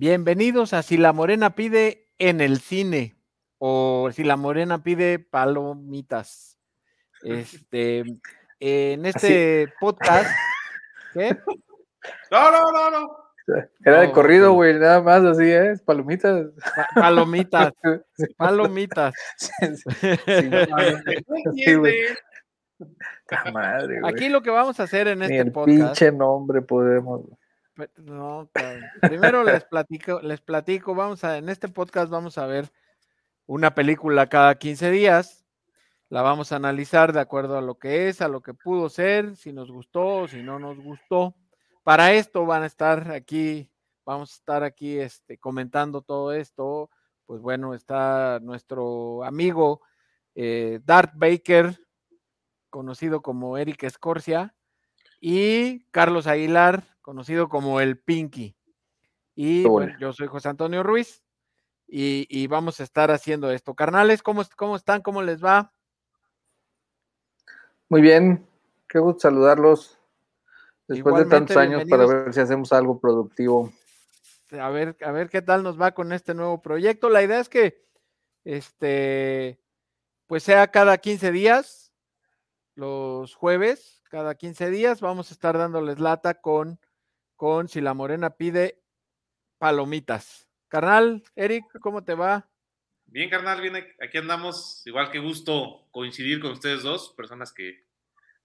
Bienvenidos a Si la Morena pide en el cine o Si la Morena pide palomitas. Este, en este podcast. ¿Qué? No, no, no, no. Era de corrido, güey, nada más así, ¿eh? Palomitas. palomitas. Palomitas. Madre, Aquí lo que vamos a hacer en este el podcast. Pinche nombre podemos. No, primero les platico, les platico, vamos a, en este podcast vamos a ver una película cada 15 días, la vamos a analizar de acuerdo a lo que es, a lo que pudo ser, si nos gustó, si no nos gustó. Para esto van a estar aquí, vamos a estar aquí este, comentando todo esto. Pues bueno, está nuestro amigo eh, Dart Baker, conocido como Eric Escorcia, y Carlos Aguilar, conocido como el Pinky. Y bueno, yo soy José Antonio Ruiz y, vamos a estar haciendo esto. Carnales, ¿cómo, ¿cómo están? ¿Cómo les va? Muy bien, qué gusto saludarlos después de tantos años para ver si hacemos algo productivo. A ver, a ver qué tal nos va con este nuevo proyecto. La idea es que este pues sea cada 15 días, los jueves, cada 15 días, vamos a estar dándoles lata con con Si la Morena pide palomitas. Carnal, Eric, ¿cómo te va? Bien, carnal, bien, aquí andamos. Igual que gusto coincidir con ustedes dos, personas que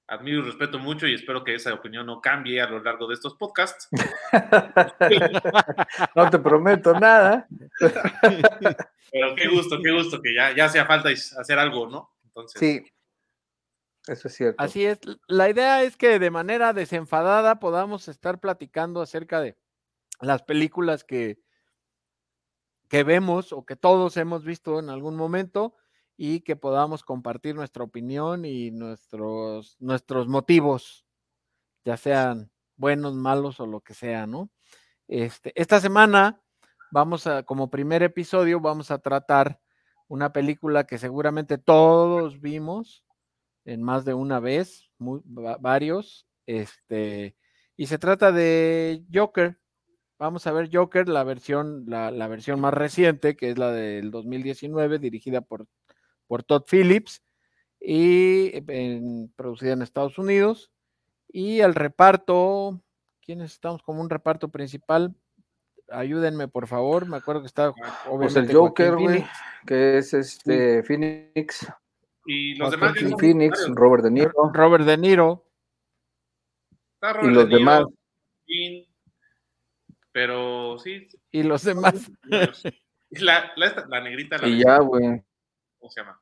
admiro y respeto mucho y espero que esa opinión no cambie a lo largo de estos podcasts. no te prometo nada. Pero qué gusto, qué gusto que ya, ya sea falta hacer algo, ¿no? Entonces, sí, eso es cierto. Así es. La idea es que de manera desenfadada podamos estar platicando acerca de las películas que, que vemos o que todos hemos visto en algún momento y que podamos compartir nuestra opinión y nuestros, nuestros motivos, ya sean buenos, malos o lo que sea, ¿no? Este, esta semana vamos a, como primer episodio, vamos a tratar una película que seguramente todos vimos, en más de una vez, varios, este, y se trata de Joker. Vamos a ver Joker, la versión, la, versión más reciente, que es la del 2019, dirigida por, por Todd Phillips y producida en Estados Unidos. Y el reparto, ¿quiénes estamos como un reparto principal? Ayúdenme, por favor. Me acuerdo que está pues el Joker, güey, que es este Phoenix. Y los demás. Phoenix, Robert De Niro. Robert De Niro. y los demás. pero sí. Y los demás. La, la, la negrita. La y ya, güey. ¿Cómo se llama?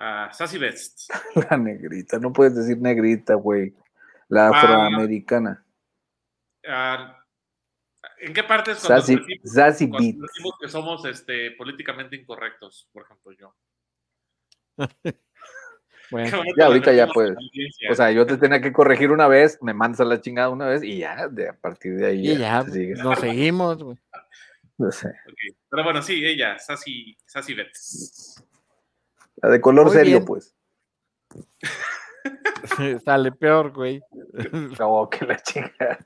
Uh, Sassy Best. La negrita, no puedes decir negrita, güey. La ah, afroamericana. Uh, ¿En qué parte es cuando Sassy, decimos, Sassy cuando decimos que somos este, políticamente incorrectos, por ejemplo, yo? bueno, ya ahorita ya puedes. O sea, yo te tenía que corregir una vez, me mandas a la chingada una vez y ya, de, a partir de ahí. Y ya, nos seguimos, güey. No sé. Pero bueno, sí, ella, Sassy, Sassy La de color serio, pues. Sale peor, güey. No, que la chingada.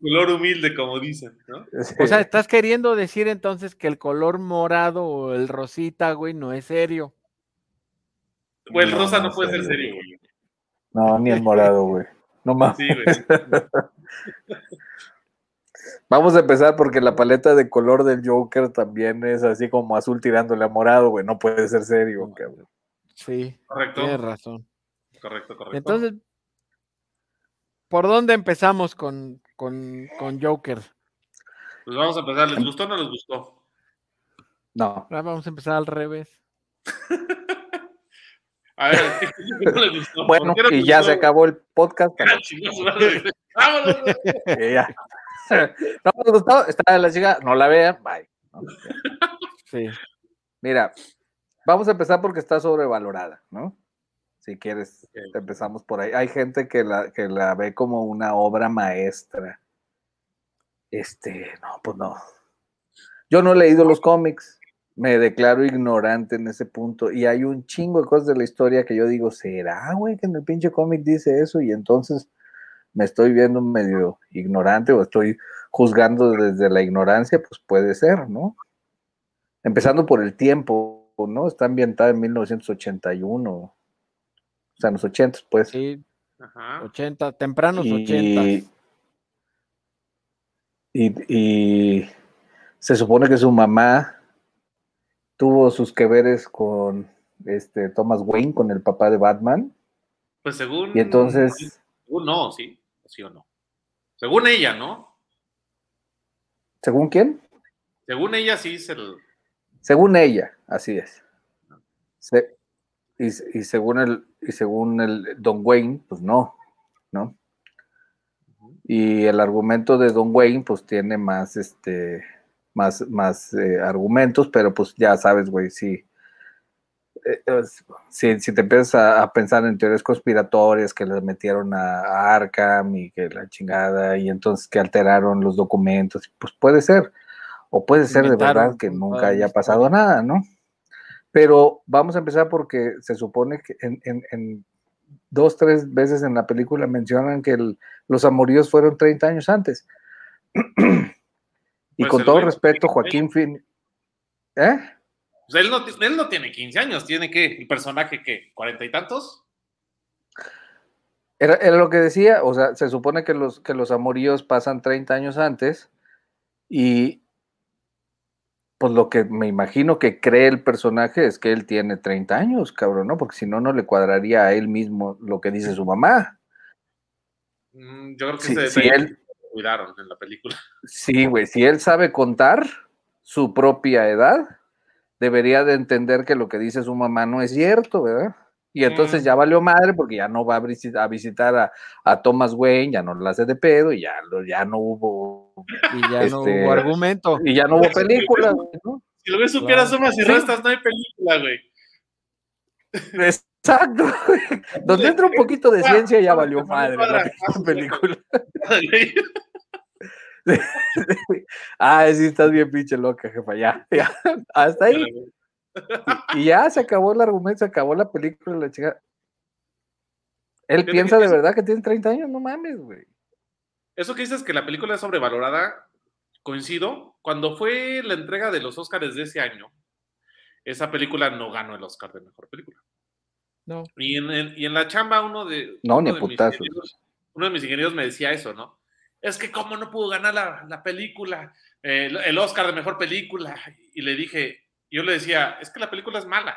color humilde, como dicen, ¿no? O sea, estás queriendo decir entonces que el color morado o el rosita, güey, no es serio. Pues el rosa no, puede ser serio, güey. No, ni el morado, güey. No más. Sí, güey. Vamos a empezar porque la paleta de color del Joker también es así como azul tirándole a morado, güey. No puede ser serio, cabrón. Sí, correcto. Tienes razón. Correcto, correcto. Entonces, ¿por dónde empezamos con, con, con Joker? Pues vamos a empezar. ¿Les gustó o no les gustó? No. vamos a empezar al revés. A ver, ¿qué no le gustó? Bueno, y ya se acabó el podcast. ¡Vámonos! ya. No me gustó, está la chica, no la vean, bye. Sí. Mira, vamos a empezar porque está sobrevalorada, ¿no? Si quieres, empezamos por ahí. Hay gente que la, que la ve como una obra maestra. Este, no, pues no. Yo no he leído los cómics, me declaro ignorante en ese punto. Y hay un chingo de cosas de la historia que yo digo, ¿será, güey, que en el pinche cómic dice eso? Y entonces me estoy viendo medio ignorante o estoy juzgando desde la ignorancia, pues puede ser, ¿no? Empezando por el tiempo, ¿no? Está ambientada en 1981, o sea, en los 80, pues. Sí, 80, tempranos 80. Y, y se supone que su mamá tuvo sus que veres con este Thomas Wayne, con el papá de Batman. Pues según. Y entonces. Según no, sí, sí o no. Según ella, ¿no? ¿Según quién? Según ella, sí se el... Según ella, así es. y, según el, y según el Don Wayne, pues no, ¿no? Y el argumento de Don Wayne, pues tiene más, este, más, más eh, argumentos, pero pues ya sabes, güey, sí. Eh, si, te empiezas a, pensar en teorías conspiratorias que les metieron a, Arkham y que la chingada, y entonces que alteraron los documentos, pues puede ser. O puede ser de verdad que nunca haya pasado nada, ¿no? Pero vamos a empezar porque se supone que en, dos, tres veces en la película mencionan que los amoríos fueron 30 años antes. y pues con todo respeto, Joaquín Fin. ¿Eh? Pues él, no, él no tiene 15 años, tiene que, el personaje que, cuarenta y tantos. Era, era, lo que decía, o sea, se supone que los, que los amoríos pasan 30 años antes y pues lo que me imagino que cree el personaje es que él tiene 30 años, cabrón, ¿no? Porque si no, no le cuadraría a él mismo lo que dice su mamá. Mm, yo creo que sí, si él, cuidaron en la película. Sí, güey, si él sabe contar su propia edad, debería de entender que lo que dice su mamá no es cierto, ¿verdad? Y entonces ya valió madre porque ya no va a visitar a, Thomas Wayne, ya no lo hace de pedo y ya, ya no hubo. Y ya no este, hubo argumento. Y ya no hubo película, ¿no? Si lo ves supieras sumas y restas, no hay película, güey. Exacto. Donde entra un poquito de ciencia ya valió madre la película. ah, sí, estás bien pinche loca, jefa, ya, ya. Hasta ahí. Y, ya se acabó el argumento, se acabó la película, la chica. Él piensa de verdad que tiene 30 años, no mames, güey. Eso que dices que la película es sobrevalorada, coincido. Cuando fue la entrega de los Oscars de ese año, esa película no ganó el Oscar de mejor película. No. Y en, la chamba, uno de. No, uno ni putazos. Uno de mis ingenieros me decía eso, ¿no? Es que, ¿cómo no pudo ganar la, película? Eh, el Oscar de mejor película. Y le dije, yo le decía, es que la película es mala.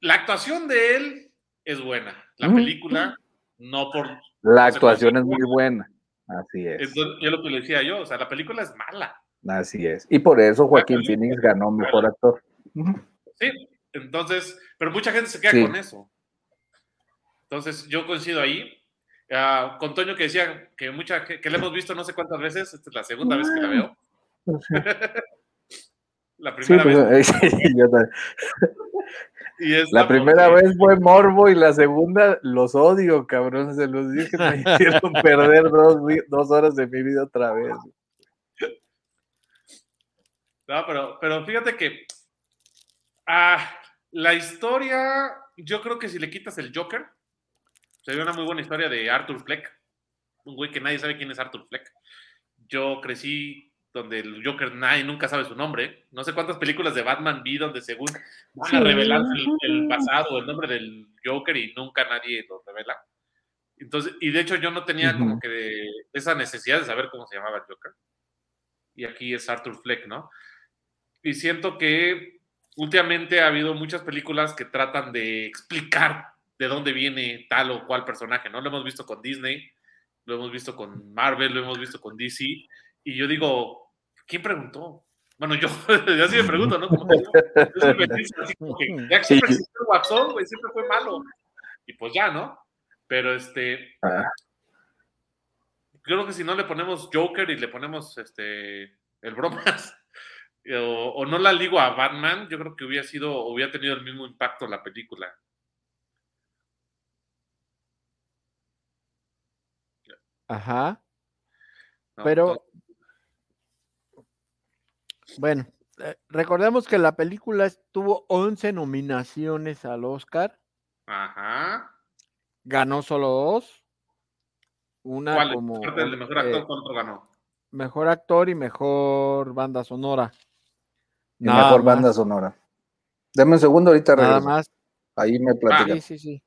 La actuación de él es buena. La película, no por. La actuación es muy buena. Así es. yo lo que le decía yo, o sea, la película es mala. Así es. Y por eso Joaquín Phoenix ganó mejor actor. Sí, entonces, pero mucha gente se queda con eso. Entonces, yo coincido ahí. Uh, con Toño que decía que mucha que, le hemos visto no sé cuántas veces, esta es la segunda vez que la veo. Pues la primera vez. la primera vez fue morbo y la segunda los odio, cabrón. Se los dije que me hicieron perder dos, horas de mi vida otra vez. No, pero, pero fíjate que ah, la historia, yo creo que si le quitas el Joker, sería una muy buena historia de Arthur Fleck, un güey que nadie sabe quién es Arthur Fleck. Yo crecí donde el Joker nadie nunca sabe su nombre. No sé cuántas películas de Batman vi donde según van a revelar el, pasado, el nombre del Joker y nunca nadie lo revela. Entonces, y de hecho yo no tenía como que esa necesidad de saber cómo se llamaba el Joker. Y aquí es Arthur Fleck, ¿no? Y siento que últimamente ha habido muchas películas que tratan de explicar de dónde viene tal o cual personaje, ¿no? Lo hemos visto con Disney, lo hemos visto con Marvel, lo hemos visto con DC, y yo digo, ¿Quién preguntó? Bueno, yo, yo sí me pregunto, ¿no? Como yo siempre así como que, ya que siempre existió el Watson, güey, siempre fue malo. Y pues ya, ¿no? Pero este. Ah. Creo que si no le ponemos Joker y le ponemos este el bromas, o, o, no la ligo a Batman, yo creo que hubiera sido, hubiera tenido el mismo impacto la película. Ajá. Pero bueno, eh, recordemos que la película tuvo 11 nominaciones al Oscar. Ajá. Ganó solo dos. Una ¿Cuál? como. el mejor actor, eh, ¿cuánto ganó? mejor actor y mejor banda sonora. Y mejor banda sonora. Dame un segundo, ahorita Nada más. Ahí me platican. Sí, sí, sí.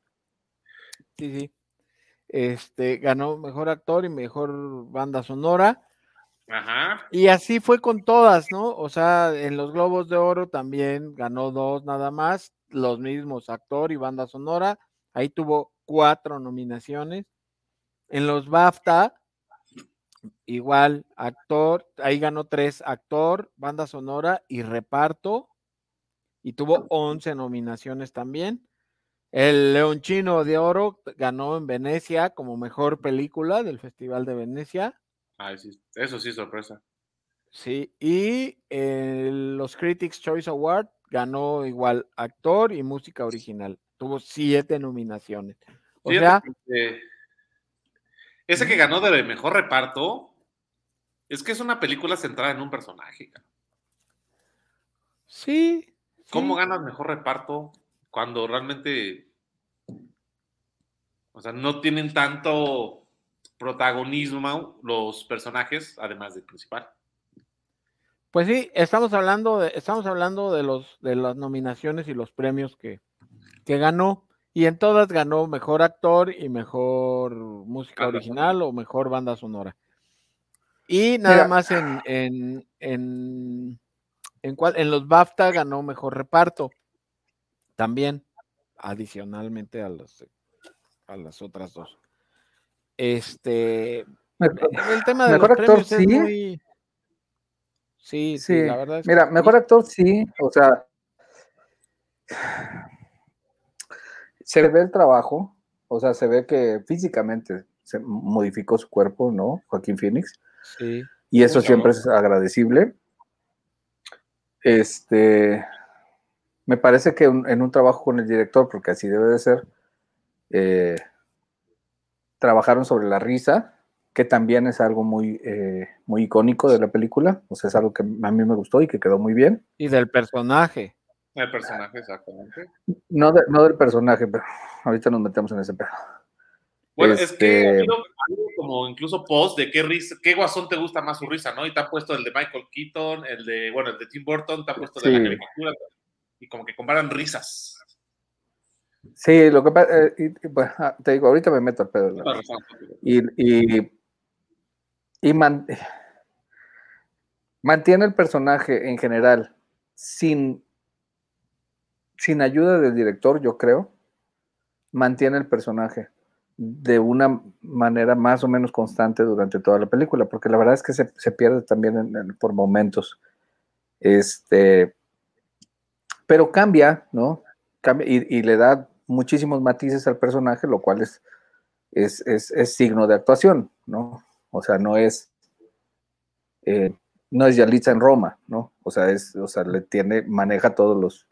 Sí, sí. Este, ganó mejor actor y mejor banda sonora. Ajá. Y así fue con todas, ¿no? O sea, en los Globos de Oro también ganó dos nada más, los mismos, actor y banda sonora. Ahí tuvo cuatro nominaciones. En los BAFTA, igual, actor, ahí ganó tres, actor, banda sonora y reparto. Y tuvo once nominaciones también. El Leonchino de Oro ganó en Venecia como mejor película del Festival de Venecia. Ah, sí, eso sí, sorpresa. Sí, y los Critics Choice Award ganó igual actor y música original. Tuvo siete nominaciones. O sea, ese que ganó de mejor reparto es que es una película centrada en un personaje. Sí. ¿Cómo ganas mejor reparto cuando realmente, o sea, no tienen tanto protagonismo los personajes, además del principal. Pues sí, estamos hablando de, estamos hablando de los de las nominaciones y los premios que, que ganó. Y en todas ganó mejor actor y mejor música original o mejor banda sonora. Y nada más en, en, en, en, en los BAFTA ganó mejor reparto. También, adicionalmente a, los, a las otras dos. Este. el tema de mejor actor, sí. Sí, sí, la verdad. Mira, mejor actor, sí. O sea, se ve el trabajo. O sea, se ve que físicamente se modificó su cuerpo, ¿no? Joaquín Phoenix. Sí. Y eso siempre es agradecible. Este. Me parece que en un trabajo con el director, porque así debe de ser, eh, trabajaron sobre la risa, que también es algo muy, eh, muy icónico de la película, o sea, es algo que a mí me gustó y que quedó muy bien. Y del personaje. El personaje, exactamente. No, no del personaje, pero ahorita nos metemos en ese pedo. Bueno, es que este como incluso post de qué risa, qué guasón te gusta más su risa, ¿no? Y te han puesto el de Michael Keaton, el de, bueno, el de Tim Burton, te han puesto de la caricatura, y como que comparan risas. Sí, lo que pasa, eh, pues, ah, te digo, ahorita me meto al pedo. Y, y, y mantiene el personaje en general sin, sin ayuda del director, yo creo, mantiene el personaje de una manera más o menos constante durante toda la película, porque la verdad es que se, pierde también por momentos. Este, pero cambia, ¿no? Cambia y, y le da muchísimos matices al personaje, lo cual es, es, signo de actuación, ¿no? O sea, no es, eh, no es Yalitza en Roma, ¿no? O sea, es, o sea, le tiene, maneja todos los,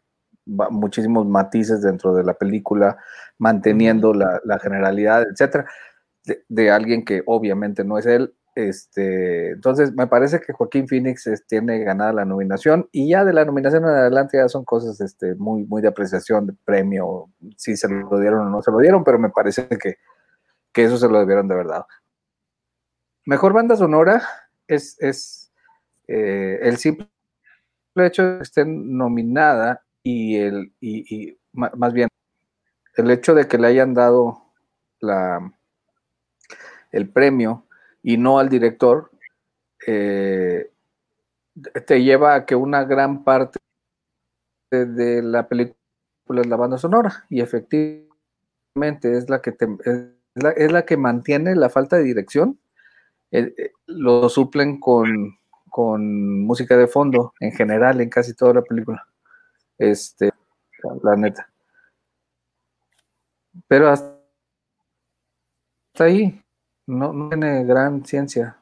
muchísimos matices dentro de la película, manteniendo la, generalidad, etcétera, de, alguien que obviamente no es él, este, entonces, me parece que Joaquín Phoenix tiene ganada la nominación y ya de la nominación en adelante ya son cosas este, muy, muy de apreciación, de premio, si se lo dieron o no se lo dieron, pero me parece que, eso se lo debieron de verdad. Mejor banda sonora es, es eh, el simple hecho de que esté nominada y, el, y, más bien el hecho de que le hayan dado la, el premio y no al director, eh, te lleva a que una gran parte de, la película es la banda sonora y efectivamente es la que te, es, la, que mantiene la falta de dirección. Eh, eh, lo suplen con, con música de fondo en general en casi toda la película. Este, la neta. Pero hasta ahí no, tiene gran ciencia.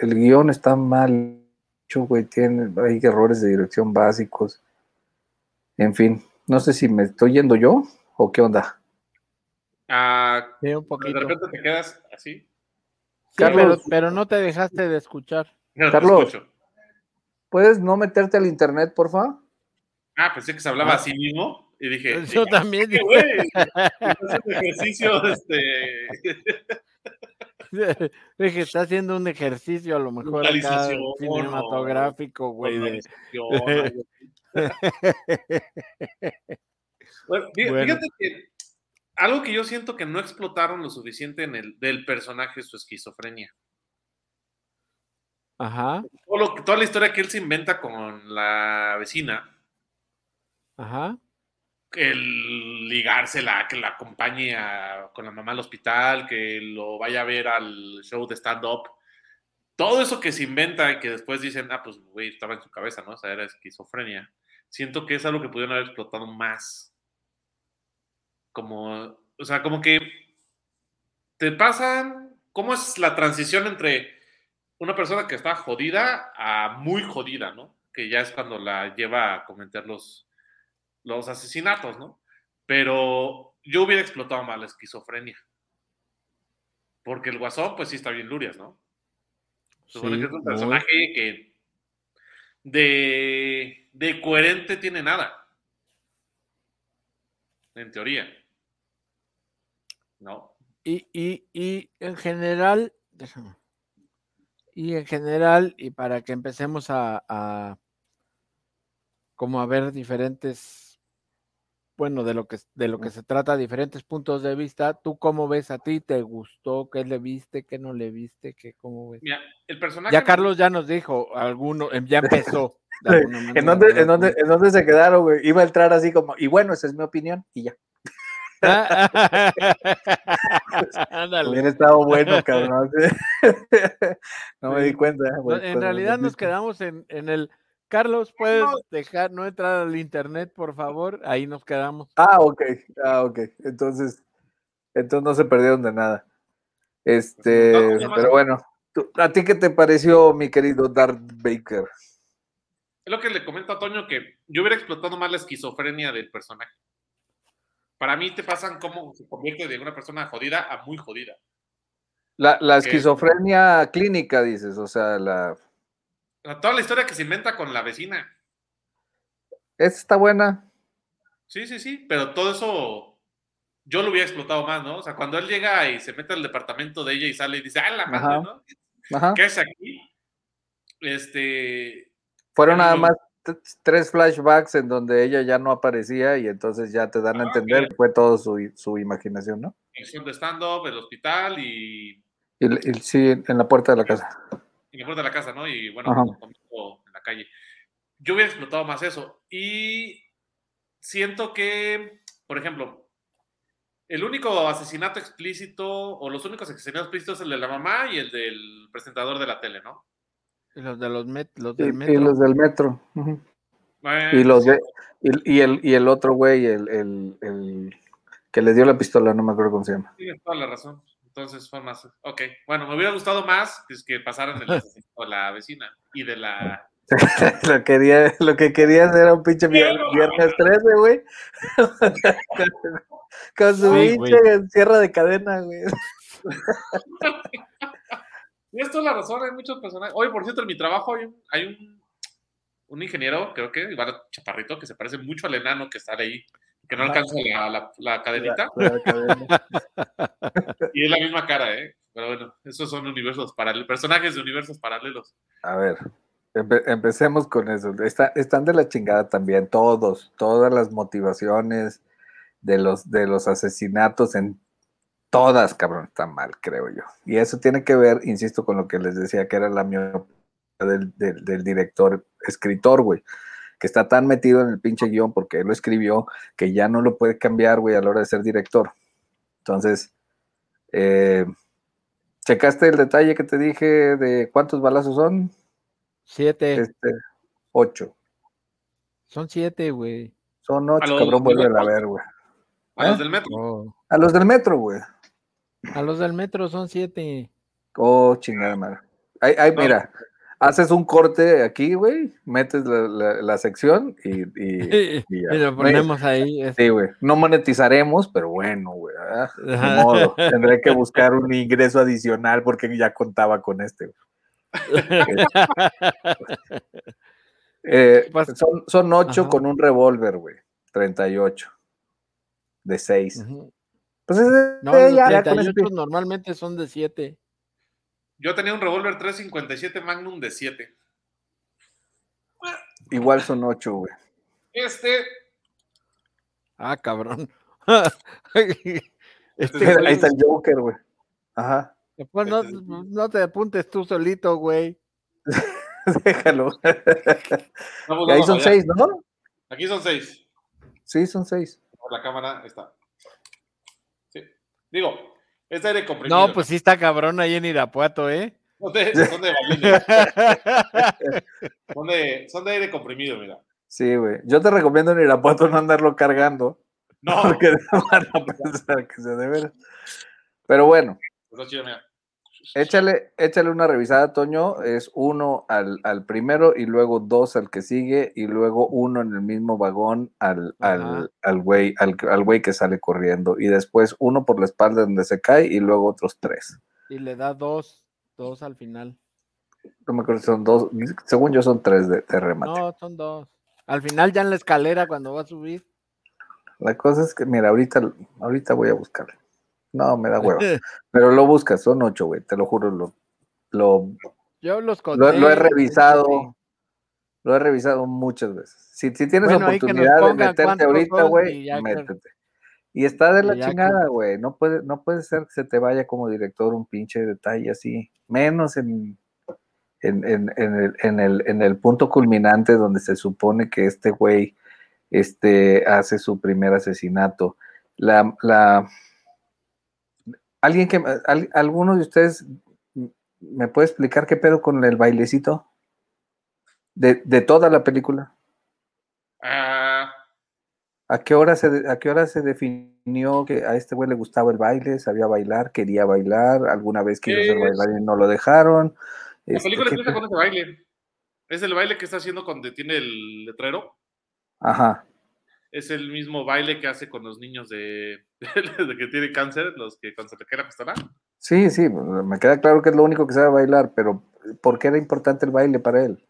El guion está mal hecho, güey, tiene, hay errores de dirección básicos. En fin, no sé si me estoy yendo yo o qué onda. Ah, un poquito. De repente te quedas así. Carlos, pero, no te dejaste de escuchar. Carlos, ¿puedes no meterte al internet, por favor? Ah, pensé que se hablaba ah. así mismo. Y dije, yo también. güey, ejercicio, este. Dije, está haciendo un ejercicio a lo mejor acá cinematográfico, güey. de- Organización, Bueno, fí- Bueno. Fíjate que algo que yo siento que no explotaron lo suficiente en el del personaje es su esquizofrenia. Ajá, Todo lo toda la historia que él se inventa con la vecina, ajá. el ligársela, que la acompañe a- con la mamá al hospital, que lo vaya a ver al show de stand-up. Todo eso que se inventa y que después dicen, ah, pues, güey, estaba en su cabeza, ¿no? O sea, era esquizofrenia. Siento que es algo que pudieron haber explotado más. Como, o sea, como que te pasan, ¿cómo es la transición entre una persona que está jodida a muy jodida, ¿no? Que ya es cuando la lleva a cometer los, los asesinatos, ¿no? Pero yo hubiera explotado más la esquizofrenia. Porque el guasón, pues sí está bien lurias, ¿no? Supone Sí, que es un muy. personaje que de, de coherente tiene nada. En teoría. ¿No? Y, y, y en general, déjame. Y en general, y para que empecemos a, a como a ver diferentes, bueno, de lo que de lo que se trata, diferentes puntos de vista, ¿tú cómo ves a ti? ¿Te gustó? ¿Qué le viste? ¿Qué no le viste? ¿Qué cómo ves? Mira, el personaje. Ya Carlos ya nos dijo, alguno, em, ya empezó. ¿En dónde, en, dónde, ¿En dónde se quedaron, güey? Iba a entrar así como, y bueno, esa es mi opinión, y ya. Ándale. Hubiera estado bueno, cabrón. no me Sí. di cuenta. Güey, en realidad nos quedamos en, en el. Carlos, ¿puedes dejar no entrar al internet, por favor? Ahí nos quedamos. Ah, ok, ah, ok. Entonces, entonces no se perdieron de nada. Este, No, no, no, pero no. bueno, ¿tú- ¿a ti qué te pareció, mi querido Darth Baker? Es lo que le comento a Toño que yo hubiera explotado más la esquizofrenia del personaje. Para mí te pasan cómo se convierte de una persona jodida a muy jodida. La, la esquizofrenia clínica, dices, o sea, la... Toda la historia que se inventa con la vecina. Esta está buena. Sí, sí, sí, pero todo eso yo lo hubiera explotado más, ¿no? O sea, cuando él llega y se mete al departamento de ella y sale y dice, ¡ah, la madre, Ajá. ¿no? Ajá. ¿Qué es aquí? Este, Fueron nada más tres flashbacks en donde ella ya no aparecía y entonces ya te dan a Ah, entender que fue todo su, su imaginación, ¿no? de stand-up, el hospital y, Y, y sí, en la puerta de la casa. Y la puerta de la casa, ¿no? Y bueno, comiendo en la calle. Yo hubiera explotado más eso. Y siento que, por ejemplo, el único asesinato explícito, o los únicos asesinatos explícitos es el de la mamá y el del presentador de la tele, ¿no? Y los de los, met- los Y, del y metro. los del metro. Y los de, y, y el, y el otro güey, el, el, el que le dio la pistola, no me acuerdo cómo se llama. Tienes toda la razón. Entonces fue más. Ok, bueno, me hubiera gustado más que, que pasaran el asesinato de la vecina y de la. lo, quería, lo que querías era un pinche vier- viernes 13, güey. Con su Sí, pinche cierre de cadena, güey. Tienes toda la razón, hay muchos personajes. Oye, por cierto, en mi trabajo hay un, hay un, un ingeniero, creo que, Iván Chaparrito, que se parece mucho al enano que está ahí, que no alcanza la, la, la cadenita, La cadena. y es la misma cara, ¿eh? Pero bueno, esos son universos paralelos, personajes de universos paralelos. A ver, empe- empecemos con eso. Está- están de la chingada también, todos, todas las motivaciones de los, de los asesinatos en todas, cabrón, están mal, creo yo. Y eso tiene que ver, insisto, con lo que les decía, que era la miopía del, del- del director, escritor, güey, que está tan metido en el pinche guion porque él lo escribió, que ya no lo puede cambiar, güey, a la hora de ser director. Entonces, eh, ¿checaste el detalle que te dije de cuántos balazos son? Siete. Este, ocho. Son siete, güey. Son ocho, cabrón, vuelve a ver, güey. A ¿Eh? los del metro. Oh. A los del metro, güey. A los del metro son siete. Oh, chingada madre. Ay, ay, No. mira, haces un corte aquí, güey, metes la, la- la sección y, y- Y y ya. lo ponemos ahí. es- Sí, güey. No monetizaremos, pero bueno, güey. Ajá. modo. Tendré que buscar un ingreso adicional porque ya contaba con este. Eh, son, son ocho Ajá. con un revólver, güey. 38. De seis. Ujú. Pues ese, No, los ya, ya con ese 38 normalmente son de siete. Yo tenía un revólver 357 Magnum de 7. Igual son ocho, güey. Este, Ah, cabrón. Este, Mira, Ahí está el Joker, güey. Ajá. después no, no te apuntes tú solito, güey. Déjalo. vamos, ahí vamos son allá. seis, ¿no? Aquí son 6. Sí, son seis. Por la cámara está. Sí. Digo, es aire comprimido. No, pues sí está cabrón ahí en Irapuato, ¿eh? Son de, son de balines. Son de, son de aire comprimido, mira. Sí, güey. Yo te recomiendo en Irapuato no andarlo cargando, No, porque van a pensar que se de veras. Pero bueno, está chido, mira. Échale, échale una revisada, Toño. Es uno al, al primero y luego dos al que sigue y luego uno en el mismo vagón al, al, al güey al, al güey que sale corriendo y después uno por la espalda donde se cae y luego otros tres. y le da dos, dos al final. No me acuerdo si son dos, según yo son tres de, de remate. No, son dos. Al final ya en la escalera cuando va a subir. La cosa es que, mira, ahorita, ahorita voy a buscarlo. No, me da huevo. Pero lo buscas, son ocho, güey, te lo juro. Lo, lo, Yo los lo, conté. lo he revisado. Lo he revisado muchas veces. Si, si tienes Bueno, oportunidad de meterte ahorita, güey, métete. Y está de la chingada, güey. No puede, no puede ser que se te vaya como director un pinche detalle así. Menos en, en, en, en el, en, el, en el punto culminante donde se supone que este güey este, hace su primer asesinato. La, la, alguien que, al- alguno de ustedes me puede explicar qué pedo con el bailecito de, de toda la película. Ah, ¿A qué hora se, a qué hora se definió que a este güey le gustaba el baile, sabía bailar, quería bailar, alguna vez quiso ser bailarín y no lo dejaron? la Este, película ¿qué empieza con ese baile. Es el baile que está haciendo cuando tiene el letrero. Ajá. Es el mismo baile que hace con los niños de, de que tienen cáncer, los que cuando se le cae la pistola. Sí, sí, me queda claro que es lo único que sabe bailar, pero ¿por qué era importante el baile para él?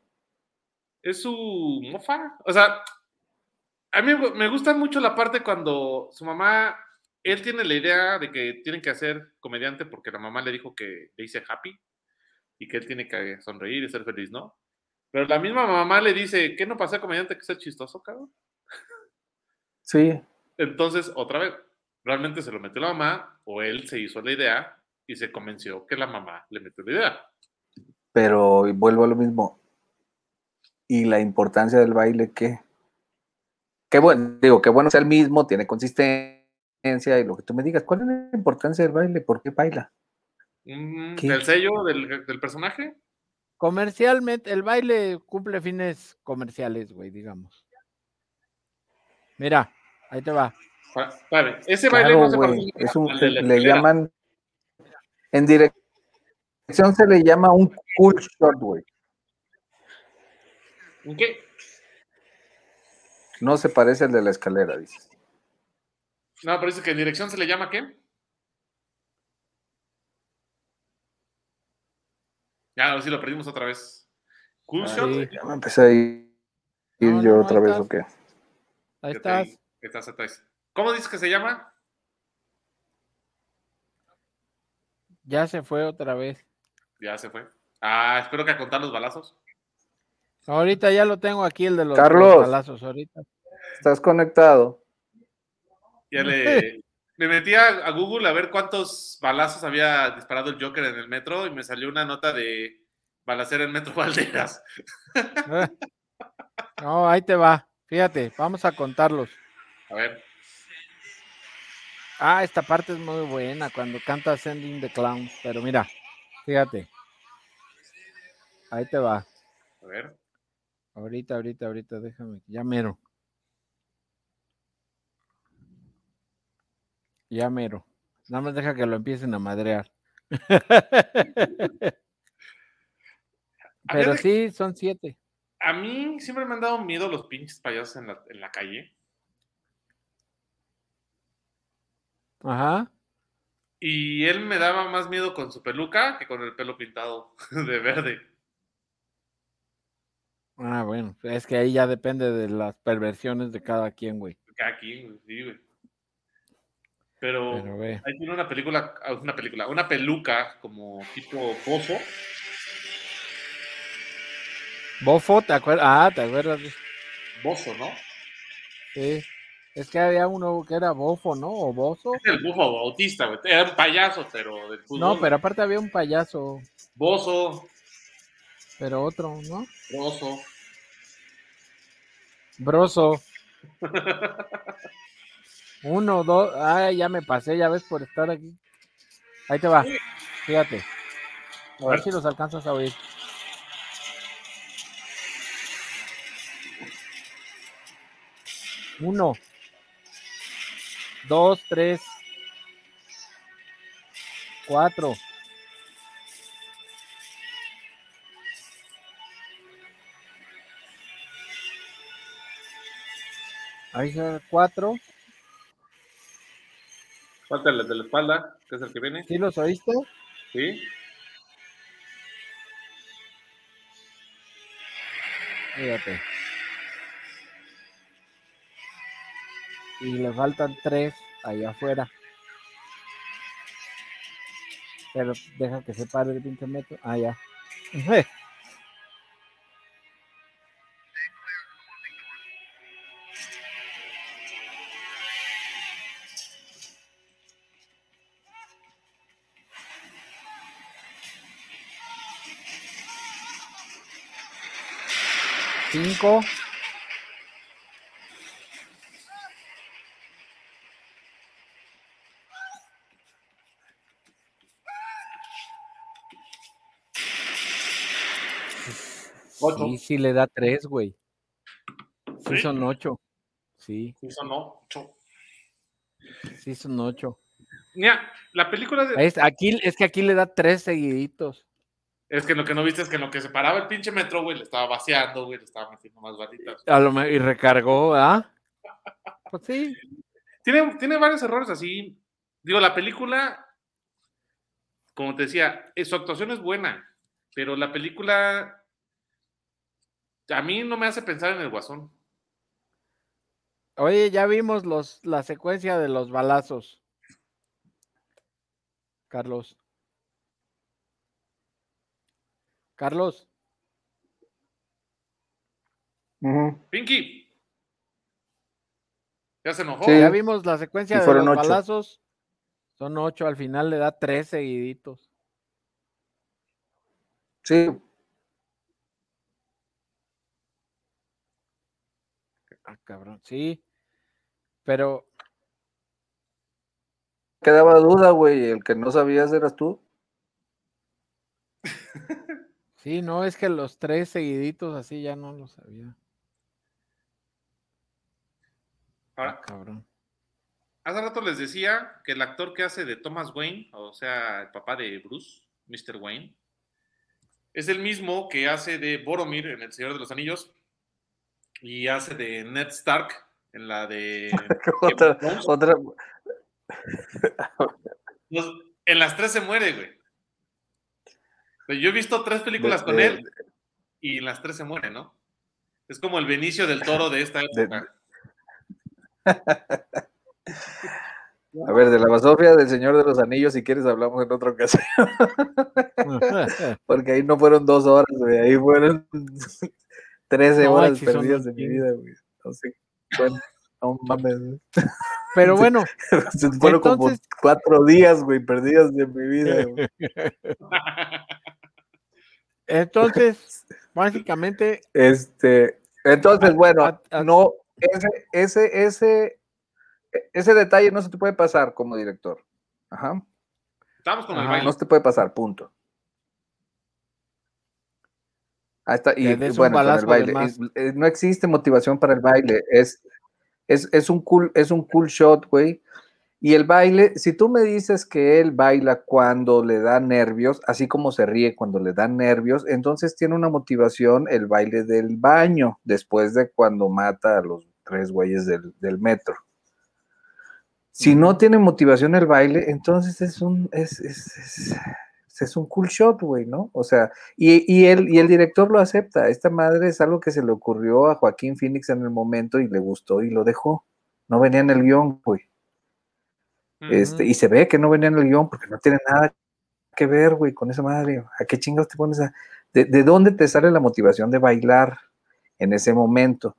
Es su mofa. O sea, a mí me gusta mucho la parte cuando su mamá, él tiene la idea de que tienen que hacer comediante porque la mamá le dijo que le hice happy y que él tiene que sonreír y ser feliz, ¿no? Pero la misma mamá le dice, ¿qué no ser comediante que ser chistoso, cabrón? Sí, Entonces, otra vez, realmente se lo metió la mamá o él se hizo la idea y se convenció que la mamá le metió la idea. pero y vuelvo a lo mismo. ¿Y la importancia del baile qué? Qué bueno, digo, qué bueno sea el mismo, tiene consistencia y lo que tú me digas. ¿Cuál es la importancia del baile? ¿Por qué baila? Mm, ¿Qué? ¿Del sello del, del personaje? Comercialmente, el baile cumple fines comerciales, güey, digamos. Mira, ahí te va. Espérame, ese baile Claro, no se parece es un, al se- de la le escalera. llaman, en dirección se le llama un cool shot, güey. ¿Un qué? No se parece al de la escalera, dices. No, pero dice que en dirección se le llama qué? Ya, ahora sí lo perdimos otra vez. Cool Ay, shot. Ya me empecé a ir No, yo no, otra ahí vez, estás. ¿o qué? Ahí ahí, estás. Estás atrás. ¿Cómo dices que se llama? Ya se fue otra vez. Ya se fue. Ah, espero que a contar los balazos. Ahorita ya lo tengo aquí, el de los, Carlos. los balazos. Ahorita. ¿Estás conectado? Ya le. Me metí a, a Google a ver cuántos balazos había disparado el Joker en el metro y me salió una nota de balacera en Metro Valderas. Eh. No, ahí te va. Fíjate, vamos a contarlos. A ver. Ah, esta parte es muy buena cuando canta Sending the Clowns. Pero mira, fíjate. Ahí te va. A ver. Ahorita, ahorita, ahorita, déjame. Ya mero. Ya mero. Nada más deja que lo empiecen a madrear. Pero sí, son siete. A mí siempre me han dado miedo los pinches payasos en la, en la calle. Ajá. Y él me daba más miedo con su peluca que con el pelo pintado de verde. Ah, bueno, es que ahí ya depende de las perversiones de cada quien, güey. Cada quien, güey, sí, güey. Pero, Pero ahí tiene una película, ah, una película, una peluca como tipo bozo. Bofo, ¿te acuerdas? Ah, ¿te acuerdas? Bozo, ¿no? Sí. Es que había uno que era bofo, ¿no? O bozo. Es el bufo bautista, güey. Era un payaso, pero del fútbol. No, pero aparte había un payaso, Bozo, pero otro, ¿no? bozo. Broso. Uno, dos. Ay, ya me pasé, ya ves por estar aquí. Ahí te va. Fíjate. A ver si los alcanzas a oír. Uno. Dos, tres. Cuatro. Ahí está cuatro. Falta el de la espalda, que es el que viene. ¿Sí los oíste? Sí. Fíjate. Y le faltan tres allá afuera. Pero deja que se pare el pinche metro. Ah, ya. Cinco. Ocho. Sí, sí le da tres, güey. Sí, ¿Sí? son ocho. Sí, Eso no. Ocho. sí son ocho. Mira, la película de... Es, aquí, es que aquí le da tres seguiditos. Es que lo que no viste es que en lo que se paraba el pinche metro, güey, le estaba vaciando, güey, le estaba metiendo más balitas. A lo me- y recargó, ¿ah? Pues sí. Tiene, tiene varios errores así. Digo, la película, como te decía, eh, su actuación es buena, pero la película a mí no me hace pensar en el guasón. Oye, ya vimos los, la secuencia de los balazos. Carlos. Carlos, Ujú. Pinky. Ya se enojó. Sí. ya vimos la secuencia Y de los ocho. balazos. Son ocho, al final le da tres seguiditos. Sí, Ah, cabrón, sí. Pero, quedaba duda, güey. El que no sabías eras tú. sí, no, es que los tres seguiditos así ya no lo sabía. Ah, Ahora, cabrón. hace rato les decía que el actor que hace de Thomas Wayne, o sea, el papá de Bruce, Mr. Wayne, es el mismo que hace de Boromir en El Señor de los Anillos y hace de Ned Stark en la de otra, Los- en las tres se muere, güey. Yo he visto tres películas De- con de- él y en las tres se muere, ¿no? Es como el Benicio del Toro de esta época. a ver, de la basofia del Señor de los Anillos, si quieres hablamos en otra ocasión, porque ahí no fueron dos horas, güey, ahí fueron 13 No, horas perdidas de mi vida, güey. No sé, bueno, no mames, güey. Pero bueno, fueron como Entonces- cuatro días, güey, perdidas de mi vida, güey. entonces, básicamente, Este, entonces, bueno, a- a- no, ese, ese, ese, ese detalle no se te puede pasar como director. Ajá. Estamos con el baile. No se te puede pasar, punto. Y bueno, con el baile. y- no existe motivación para el baile. Es, es, es un cool, es un cool shot, güey. Y el baile, si tú me dices que él baila cuando le da nervios, así como se ríe cuando le dan nervios, entonces tiene una motivación el baile del baño, después de cuando mata a los tres güeyes del, del metro. Si no tiene motivación el baile, entonces es un, es, es, es, es un cool shot, güey, ¿no? O sea, y, y, él, y el director lo acepta. Esta madre es algo que se le ocurrió a Joaquín Phoenix en el momento y le gustó y lo dejó. No venía en el guion, güey. este, y se ve que no venía en el guion porque no tiene nada que ver, güey, con esa madre. ¿A qué chingados te pones a.? ¿De, de dónde te sale la motivación de bailar en ese momento?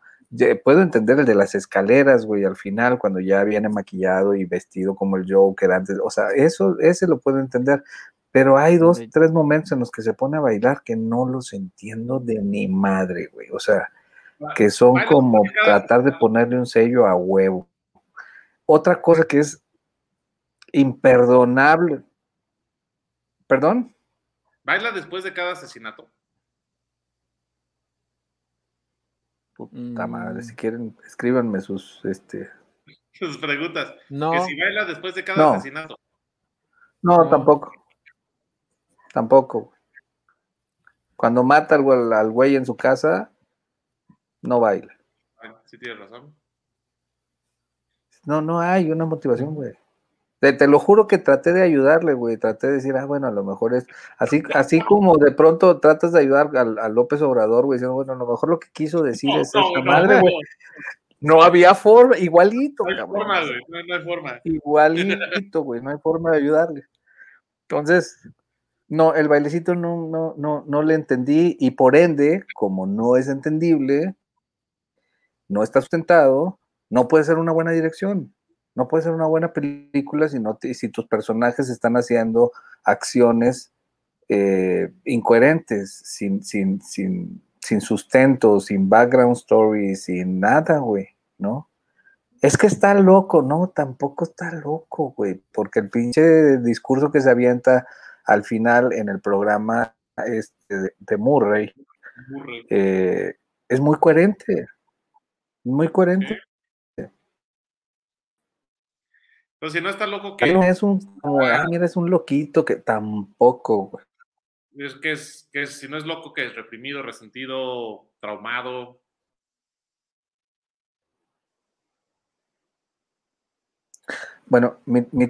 puedo entender el de las escaleras, güey, al final, cuando ya viene maquillado y vestido como el Joker antes, o sea, eso, ese lo puedo entender, pero hay dos, tres momentos en los que se pone a bailar que no los entiendo de ni madre, güey, o sea, que son como tratar de ponerle un sello a huevo. Otra cosa que es imperdonable. ¿Perdón? ¿Baila después de cada asesinato? Puta madre, si mm. quieren, escríbanme sus, este... Sus preguntas. No. Que si baila después de cada asesinato. No, tampoco. Tampoco. Cuando mata al, al güey en su casa, no baila. Sí tienes razón. No, no hay una motivación, güey. Te, lo juro que traté de ayudarle, güey. Traté de decir, ah, bueno, a lo mejor es así, así como de pronto tratas de ayudar a, López Obrador, güey, diciendo, bueno, a lo mejor lo que quiso decir es esta madre, güey. No había forma, igualito. No hay forma, güey, no, hay forma. Igualito, güey, no hay forma de ayudarle. Entonces, no, el bailecito no, no, no, no le entendí y por ende, como no es entendible, no está sustentado, no puede ser una buena dirección. No puede ser una buena película si, no si tus personajes están haciendo acciones eh, incoherentes, sin, sin, sin, sin sustento, sin background story, sin nada, güey, ¿no? Es que está loco, no, tampoco está loco, güey, porque el pinche discurso que se avienta al final en el programa este de, Murray, eh, es muy coherente, muy coherente. Pero si no está loco que. es un. mira, es un loquito que tampoco, güey. Es que es, que si no es loco, que es reprimido, resentido, traumado. Bueno, mi, mi,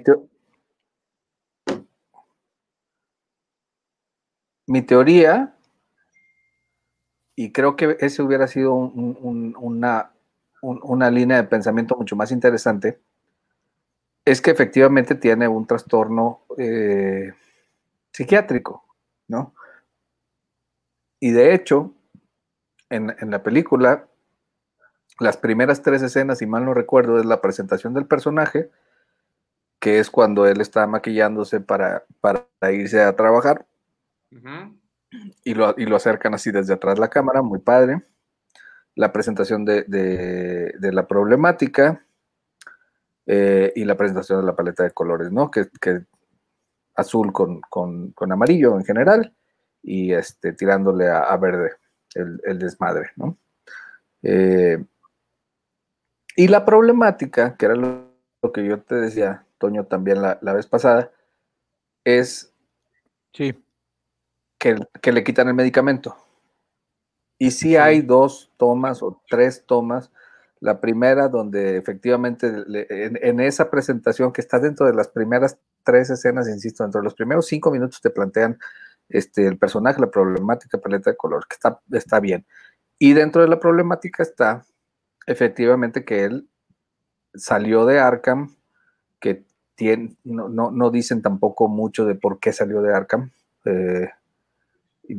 teoría, y creo que ese hubiera sido una, una línea de pensamiento mucho más interesante es que efectivamente tiene un trastorno eh, psiquiátrico, ¿no? Y de hecho, en, la película, las primeras tres escenas, si mal no recuerdo, es la presentación del personaje, que es cuando él está maquillándose para, para irse a trabajar. Y, lo, y, lo, acercan así desde atrás la cámara, muy padre. La presentación de, de la problemática, eh, y la presentación de la paleta de colores, ¿no? Que, que azul con, con, amarillo en general y este, tirándole a, verde el, desmadre, ¿no? Eh, y la problemática, que era lo, que yo te decía, Toño, también la, vez pasada, es sí. Que, que, le quitan el medicamento. Y si hay dos tomas o tres tomas la primera donde efectivamente en, esa presentación que está dentro de las primeras tres escenas, insisto, dentro de los primeros cinco minutos te plantean este, el personaje, la problemática, paleta de color, que está, está bien. Y dentro de la problemática está efectivamente que él salió de Arkham, que tiene, no, no, dicen tampoco mucho de por qué salió de Arkham. Eh,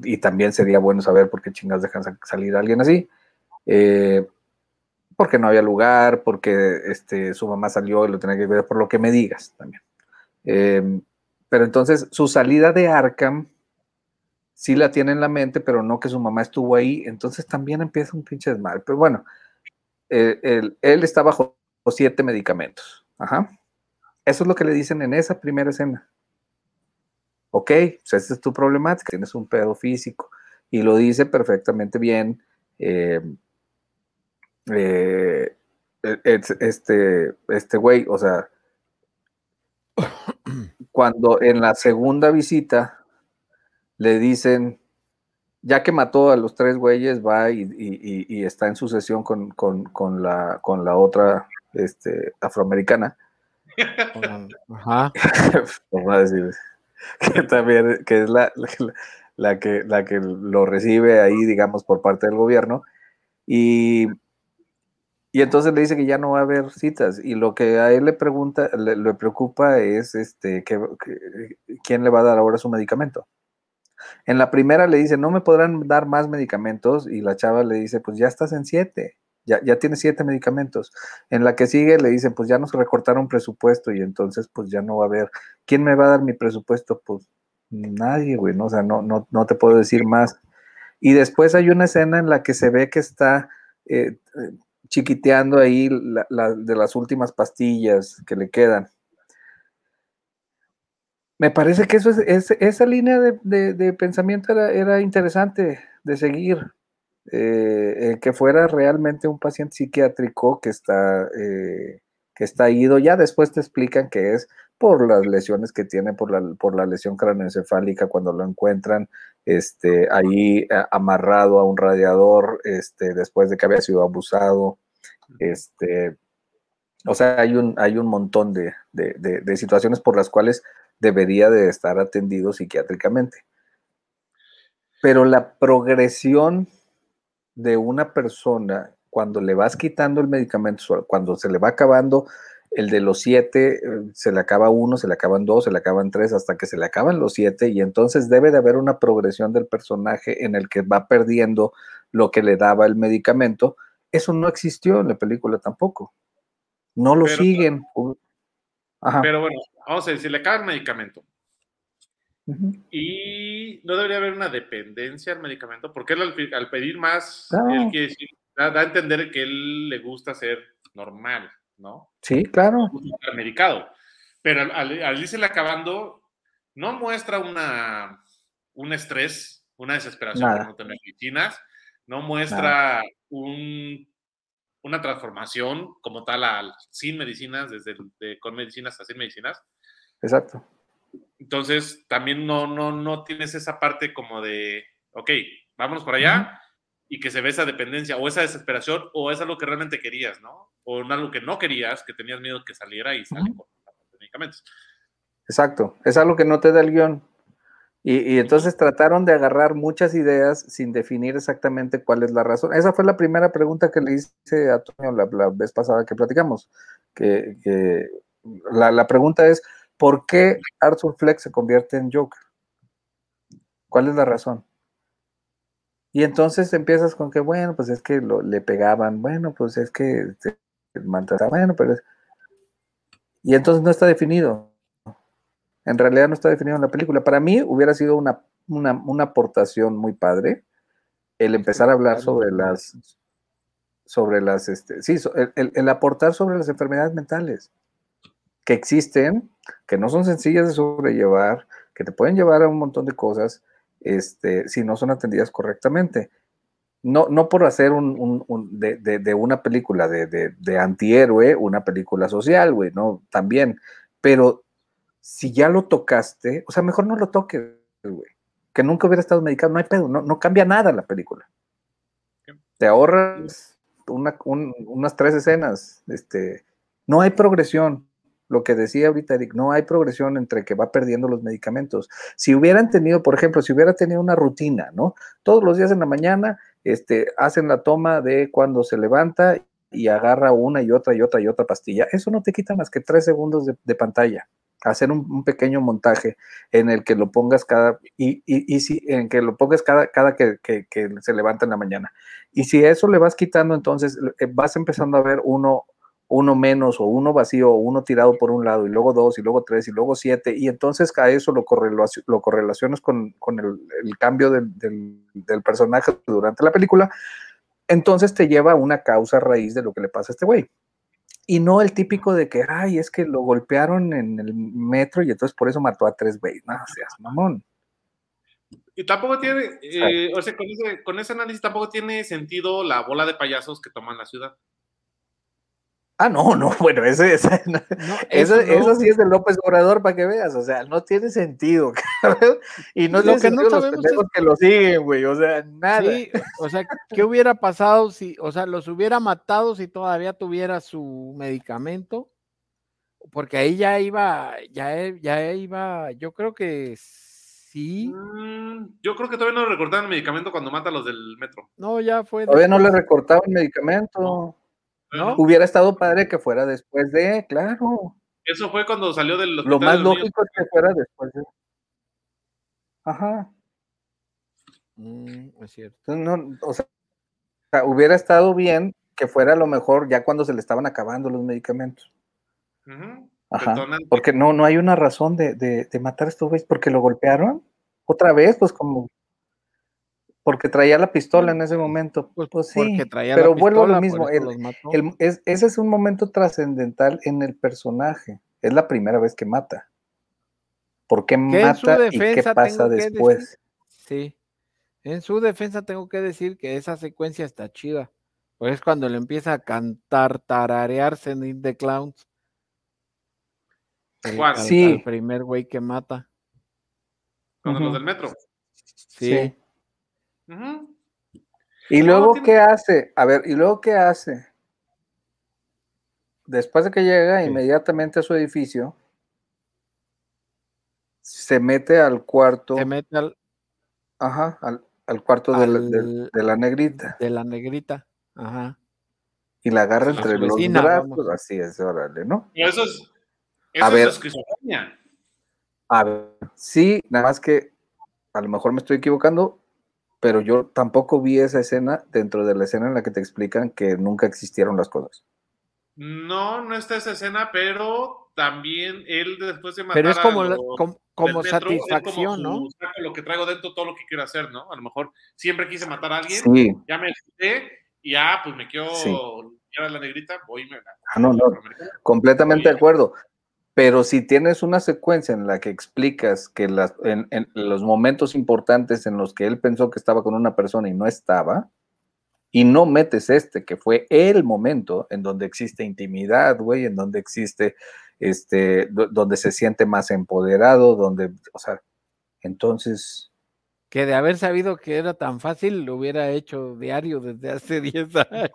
y, también sería bueno saber por qué chingas dejan salir a alguien así. Eh, porque no había lugar, porque este, su mamá salió y lo tenía que ver, por lo que me digas también. Em, pero entonces su salida de Arkham sí la tiene en la mente, pero no que su mamá estuvo ahí, entonces también empieza un pinche desmadre. Pero bueno, eh, él, está bajo siete medicamentos. Ajá. Eso es lo que le dicen en esa primera escena. Ok, pues esa es tu problemática, tienes un pedo físico. Y lo dice perfectamente bien. Eh, eh, este, este güey, o sea, cuando en la segunda visita le dicen, ya que mató a los tres güeyes, va y, está en sucesión con, con, la, con la otra este, afroamericana. Ajá. decir, que también que es la, la, que, la que lo recibe ahí, digamos, por parte del gobierno. Y Y entonces le dice que ya no va a haber citas. Y lo que a él le pregunta, le, preocupa es este, que, que- quién le va a dar ahora su medicamento. En la primera le dice, no me podrán dar más medicamentos. Y la chava le dice, pues ya estás en siete. Ya, ya tienes siete medicamentos. En la que sigue le dicen, pues ya nos recortaron presupuesto y entonces pues ya no va a haber. ¿Quién me va a dar mi presupuesto? Pues nadie, güey, ¿no? O sea, no, no, no te puedo decir más. Y después hay una escena en la que se ve que está eh, eh, chiquiteando ahí de las últimas pastillas que le quedan. Me parece que eso es, es- esa línea de, de- de pensamiento era, era interesante de seguir. Eh, eh, que fuera realmente un paciente psiquiátrico que está, eh, que está ido. Ya después te explican que es por las lesiones que tiene, por la, por la lesión craneoencefálica cuando lo encuentran este, ahí a- amarrado a un radiador este, después de que había sido abusado. Este, o sea, hay un, hay un montón de, de- de- de situaciones por las cuales debería de estar atendido psiquiátricamente. Pero la progresión de una persona cuando le vas quitando el medicamento, cuando se le va acabando el de los siete, eh, se le acaba uno, se le acaban dos, se le acaban tres, hasta que se le acaban los siete, y entonces debe de haber una progresión del personaje en el que va perdiendo lo que le daba el medicamento. Eso no existió en la película tampoco. No lo Pero- siguen. Ajá. Pero bueno, vamos a decir, le acaba el medicamento. Y no debería haber una dependencia al medicamento, porque él al, pedir más, él quiere decir, da, da a entender que él le gusta ser normal, ¿no? Sí, claro. Medicado. Pero al, al, al irse acabando, no muestra una, un estrés, una desesperación Nada. por no tener medicinas, no muestra un, una transformación como tal al, sin medicinas, desde de- con medicinas a sin medicinas. Exacto. Entonces, también no, no, no tienes esa parte como de, ok, vámonos para allá y que se ve esa dependencia o esa desesperación o es algo que realmente querías, ¿no? O algo que no querías, que tenías miedo que saliera y sale con los medicamentos. Exacto, es algo que no te da el guion. Y, y entonces trataron de agarrar muchas ideas sin definir exactamente cuál es la razón. Esa fue la primera pregunta que le hice a Toño la, la vez pasada que platicamos. Que, que la, la pregunta es, ¿por qué Arthur Fleck se convierte en Joker? ¿Cuál es la razón? Y entonces empiezas con que, bueno, pues es que lo- le pegaban, bueno, pues es que este, maltrataba, bueno, pero... es- Y entonces no está definido en realidad no está definido en la película. Para mí hubiera sido una, una, una aportación muy padre el empezar a hablar sobre las, sobre las, este, sí, el- el aportar sobre las enfermedades mentales que existen, que no son sencillas de sobrellevar, que te pueden llevar a un montón de cosas, este, si no son atendidas correctamente. No, no por hacer un, un- de, de- de una película de, de, de antihéroe, una película social, güey, ¿no? También, pero si ya lo tocaste, o sea, mejor no lo toques, güey. Que nunca hubiera estado medicado, no hay pedo, no, no cambia nada la película. Te ahorras una- un- unas tres escenas, este, no hay progresión. Lo que decía ahorita Eric, no hay progresión entre que va perdiendo los medicamentos. Si hubieran tenido, por ejemplo, si hubiera tenido una rutina, ¿no? Todos los días en la mañana, este, hacen la toma de cuando se levanta y agarra una y otra y otra y otra pastilla. Eso no te quita más que tres segundos de, pantalla hacer un, un pequeño montaje en el que lo pongas cada, y, y, y si, en que lo pongas cada, cada que, que, que se levanta en la mañana. Y si eso le vas quitando, entonces eh, vas empezando a ver uno, uno menos o uno vacío o uno tirado por un lado y luego dos y luego tres y luego siete y entonces a eso lo, correlacio- lo correlacionas con, con el, el cambio del, del, del personaje durante la película, entonces te lleva a una causa raíz de lo que le pasa a este güey. Y no el típico de que, ay, es que lo golpearon en el metro y entonces por eso mató a tres güeyes. No, seas mamón. Y tampoco tiene, eh, o sea, con ese, con ese análisis tampoco tiene sentido la bola de payasos que toman la ciudad. Ah, no, no, bueno, ese, ese, no, eso, eso sí es de López Obrador para que veas, o sea, no tiene sentido, cabrón. Y no Lo tiene que no los sabemos pendejos que lo siguen, güey, o sea, nada. Sí, o sea, ¿qué hubiera pasado si, o sea, los hubiera matado si todavía tuviera su medicamento? Porque ahí ya iba, ya, ya iba, yo creo que sí, Mm, yo creo que todavía no recortaron el medicamento cuando mata a los del metro. no, ya fue. Todavía no le recortaban medicamento. ¿no? Hubiera estado padre que fuera después de, claro. Eso fue cuando salió del Lo más de los niños. lógico es que fuera después de. Ajá. Mm, es cierto. No, o sea, o sea, hubiera estado bien que fuera a lo mejor ya cuando se le estaban acabando los medicamentos. Ajá. Detonante. Porque no, no hay una razón de, de, de matar a estos güeyes porque lo golpearon. Otra vez, pues como. Porque traía la pistola en ese momento. Pues, sí. Porque traía pero la vuelvo a lo mismo. el- el- es- ese es un momento trascendental en el personaje. Es la primera vez que mata. ¿Por qué en su mata y qué pasa después? Sí. En su defensa tengo que decir que esa secuencia está chida. Pues es cuando le empieza a cantar, tararear Send in the Clowns. El- al- Sí. al primer güey que mata. Cuando los del metro. Sí. Sí. ¿Y No, luego tiene- qué hace? A ver, ¿y luego qué hace? Después de que llega Sí. inmediatamente a su edificio, se mete al cuarto, Se mete al, ajá, al, al cuarto de la, de- la negrita de la negrita. Ajá. y la agarra entre los brazos, vamos. así es, órale, ¿no? Pero eso es. Eso A es ver. esquizofrenia. A ver, sí, nada más que a lo mejor me estoy equivocando, pero yo tampoco vi esa escena dentro de la escena en la que te explican que nunca existieron las cosas. No, no está esa escena, pero también él después de matar Pero es como, a la- los como, del como metro, es como satisfacción, ¿no? saco lo que traigo dentro, todo lo que quiero hacer, ¿no? A lo mejor siempre quise matar a alguien, Sí, ya me y ya, pues me quiero Sí. limpiar a la negrita, voy y me la. Ah, no, no. completamente de acuerdo. Pero si tienes una secuencia en la que explicas que en, los momentos importantes en los que él pensó que estaba con una persona y no estaba, y no metes este, que fue el momento en donde existe intimidad, güey, en donde existe, este, do- donde se siente más empoderado, donde, o sea, entonces, Que de haber sabido que era tan fácil, lo hubiera hecho diario desde hace 10 años.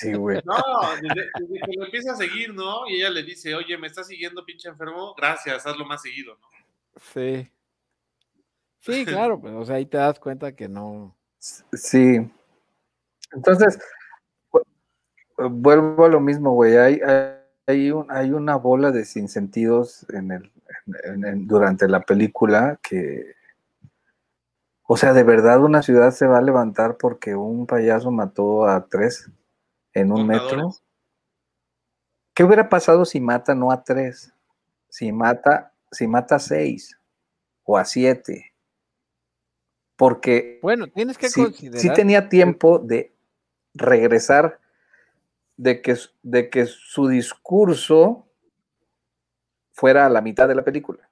sí, güey. No, desde, desde que lo empieza a seguir, ¿no? Y ella le dice, oye, ¿me estás siguiendo, pinche enfermo? Gracias, hazlo más seguido, ¿no? Sí. Sí, claro, pues, o sea, ahí te das cuenta que no. Sí. Entonces, vu- vuelvo a lo mismo, güey. Hay, hay, hay un- hay una bola de sinsentidos en el, en- en- durante la película que, o sea, de verdad una ciudad se va a levantar porque un payaso mató a tres en un metro. ¿Qué hubiera pasado si mata no a tres? Si mata, si mata a seis o a siete. Porque Bueno, tienes que sí, considerar. sí tenía tiempo de regresar, de que, de que su discurso fuera a la mitad de la película.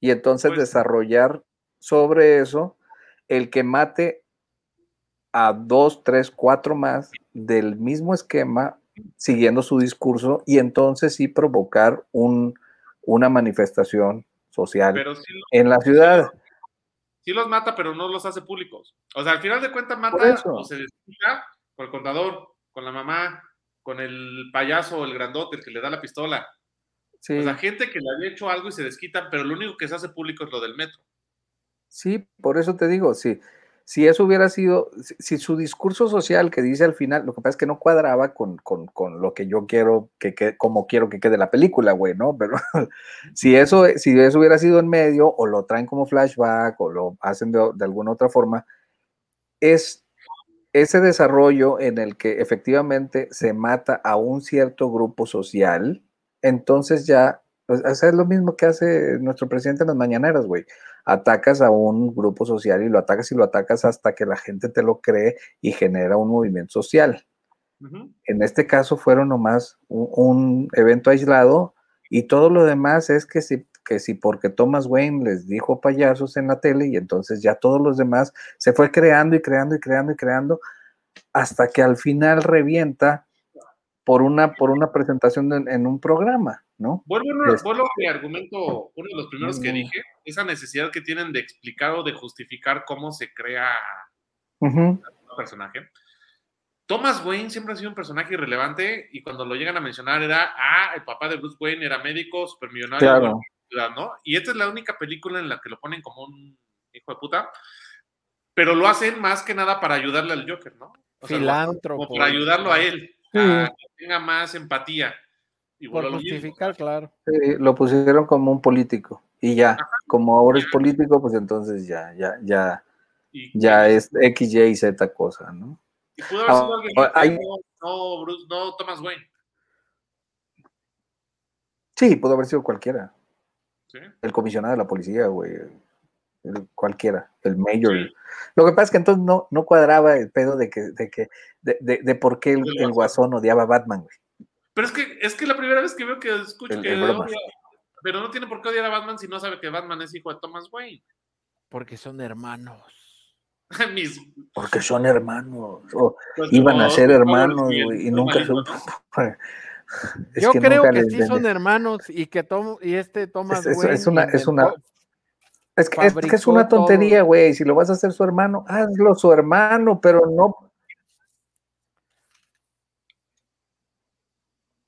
Y entonces Pues- desarrollar sobre eso el que mate a dos, tres, cuatro más del mismo esquema, siguiendo su discurso, y entonces sí provocar un, una manifestación social Pero sí, lo- en la ciudad. sí los mata, pero no los hace públicos. O sea, al final de cuentas mata o se desquita con el contador, con la mamá, con el payaso, el grandote, el que le da la pistola. Sí. O sea, gente que le había hecho algo y se desquitan, pero lo único que se hace público es lo del metro. Sí, por eso te digo, si, si eso hubiera sido, si, su discurso social que dice al final, lo que pasa es que no cuadraba con, con, con lo que yo quiero, que, que como quiero que quede la película, güey, ¿no? Pero si eso, si eso hubiera sido en medio, o lo traen como flashback, o lo hacen de, alguna otra forma, es ese desarrollo en el que efectivamente se mata a un cierto grupo social, entonces ya, o sea, es lo mismo que hace nuestro presidente en las mañaneras, güey. Atacas a un grupo social y lo atacas y lo atacas hasta que la gente te lo cree y genera un movimiento social. En este caso fueron nomás un, un evento aislado y todo lo demás es que si, que si porque Thomas Wayne les dijo payasos en la tele y entonces ya todos los demás se fue creando y creando y creando y creando hasta que al final revienta por una, por una presentación en, en un programa, ¿no? Vuelvo, a- Es- vuelvo a mi argumento, uno de los primeros que dije, esa necesidad que tienen de explicar o de justificar cómo se crea Ujú, un personaje. Thomas Wayne siempre ha sido un personaje irrelevante y cuando lo llegan a mencionar era, ah, el papá de Bruce Wayne era médico, supermillonario, Claro. ¿no? Y esta es la única película en la que lo ponen como un hijo de puta, pero lo hacen más que nada para ayudarle al Joker, ¿no? O sea, Filántropo. Como para ayudarlo a él. a que tenga más empatía. Y Por mismo. justificar, claro. Sí, lo pusieron como un político. Y ya, como ahora es político, pues entonces ya, ya, ya, Y, ya es X, Y y Z cosa, ¿no? y pudo haber sido Ah, alguien ah, hay- no, no, Bruce, no Thomas Wayne. Sí, pudo haber sido cualquiera. ¿sí? El comisionado de la policía, güey. el- cualquiera, el mayor. Sí. Lo que pasa es que entonces no, no cuadraba el pedo de que, de que, de, de- de por qué el, El el guasón odiaba a Batman, güey. Pero es que es que la primera vez que veo que escucho El- que el odia- pero no tiene por qué odiar a Batman si no sabe que Batman es hijo de Thomas Wayne. Porque son hermanos. Mis- Porque son hermanos. o pues, iban a ser hermanos, y el güey, y nunca se. Yo creo nunca que sí son hermanos y que Tom y este Thomas Es- es- Wayne es una- es una- Es que, es que es una tontería, güey. Si lo vas a hacer su hermano, hazlo su hermano, pero no.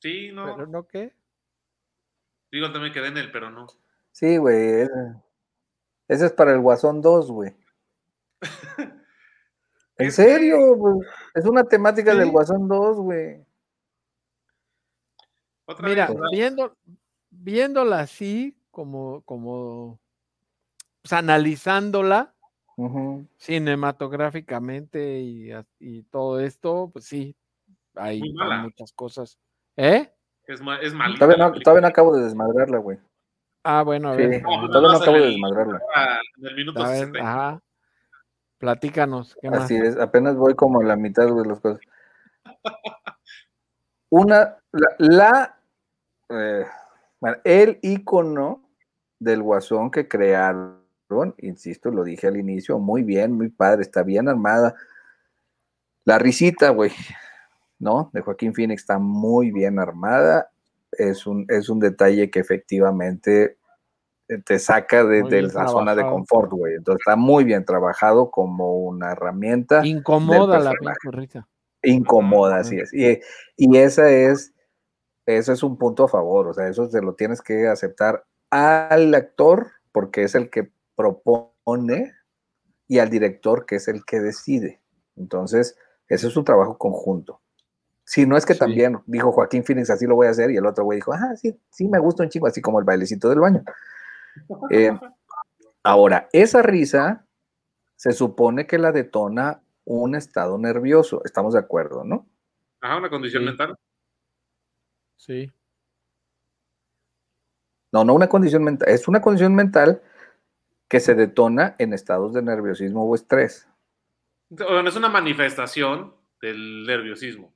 Sí, no. ¿Pero no qué? Digo también que den el, pero no. Sí, güey. ese- Ese es para el Guasón 2, güey. ¿En serio? güey? Es una temática del. Guasón 2, güey. Otra Mira, viendo, viéndola así, como, como pues, analizándola cinematográficamente y, y todo esto, pues sí, hay, muchas cosas. ¿Eh? es, ma- es malita. Todavía no, película. todavía no acabo de desmadrarla, güey. Ah, bueno, a Sí, ver. No, todavía no acabo de desmadrarla. En el minuto A ver, 60. ajá. Platícanos, ¿qué más? Así es, apenas voy como a la mitad de las cosas. Una, la, la, eh, el icono del guasón que crearon, insisto, lo dije al inicio, muy bien, muy padre, está bien armada. La risita, güey, ¿no? De Joaquín Phoenix está muy bien armada. Es un, es un detalle que efectivamente eh, te saca de, la zona de confort, güey. Entonces está muy bien trabajado como una herramienta Incomoda la pinche risa. incómoda, Ajá. así es. Y, y esa es, eso es un punto a favor, o sea, eso se lo tienes que aceptar al actor, porque es el que propone, y al director, que es el que decide. Entonces, ese es un trabajo conjunto. Si no es que Sí. también dijo Joaquín Phoenix, así lo voy a hacer, y el otro güey dijo, ah, sí, sí, me gusta un chingo, así como el bailecito del baño. Eh, ahora, esa risa se supone que la detona un estado nervioso, estamos de acuerdo, ¿no? Ajá, una condición Sí. mental. Sí. No, no una condición mental, es una condición mental que se detona en estados de nerviosismo o estrés. Bueno, es una manifestación del nerviosismo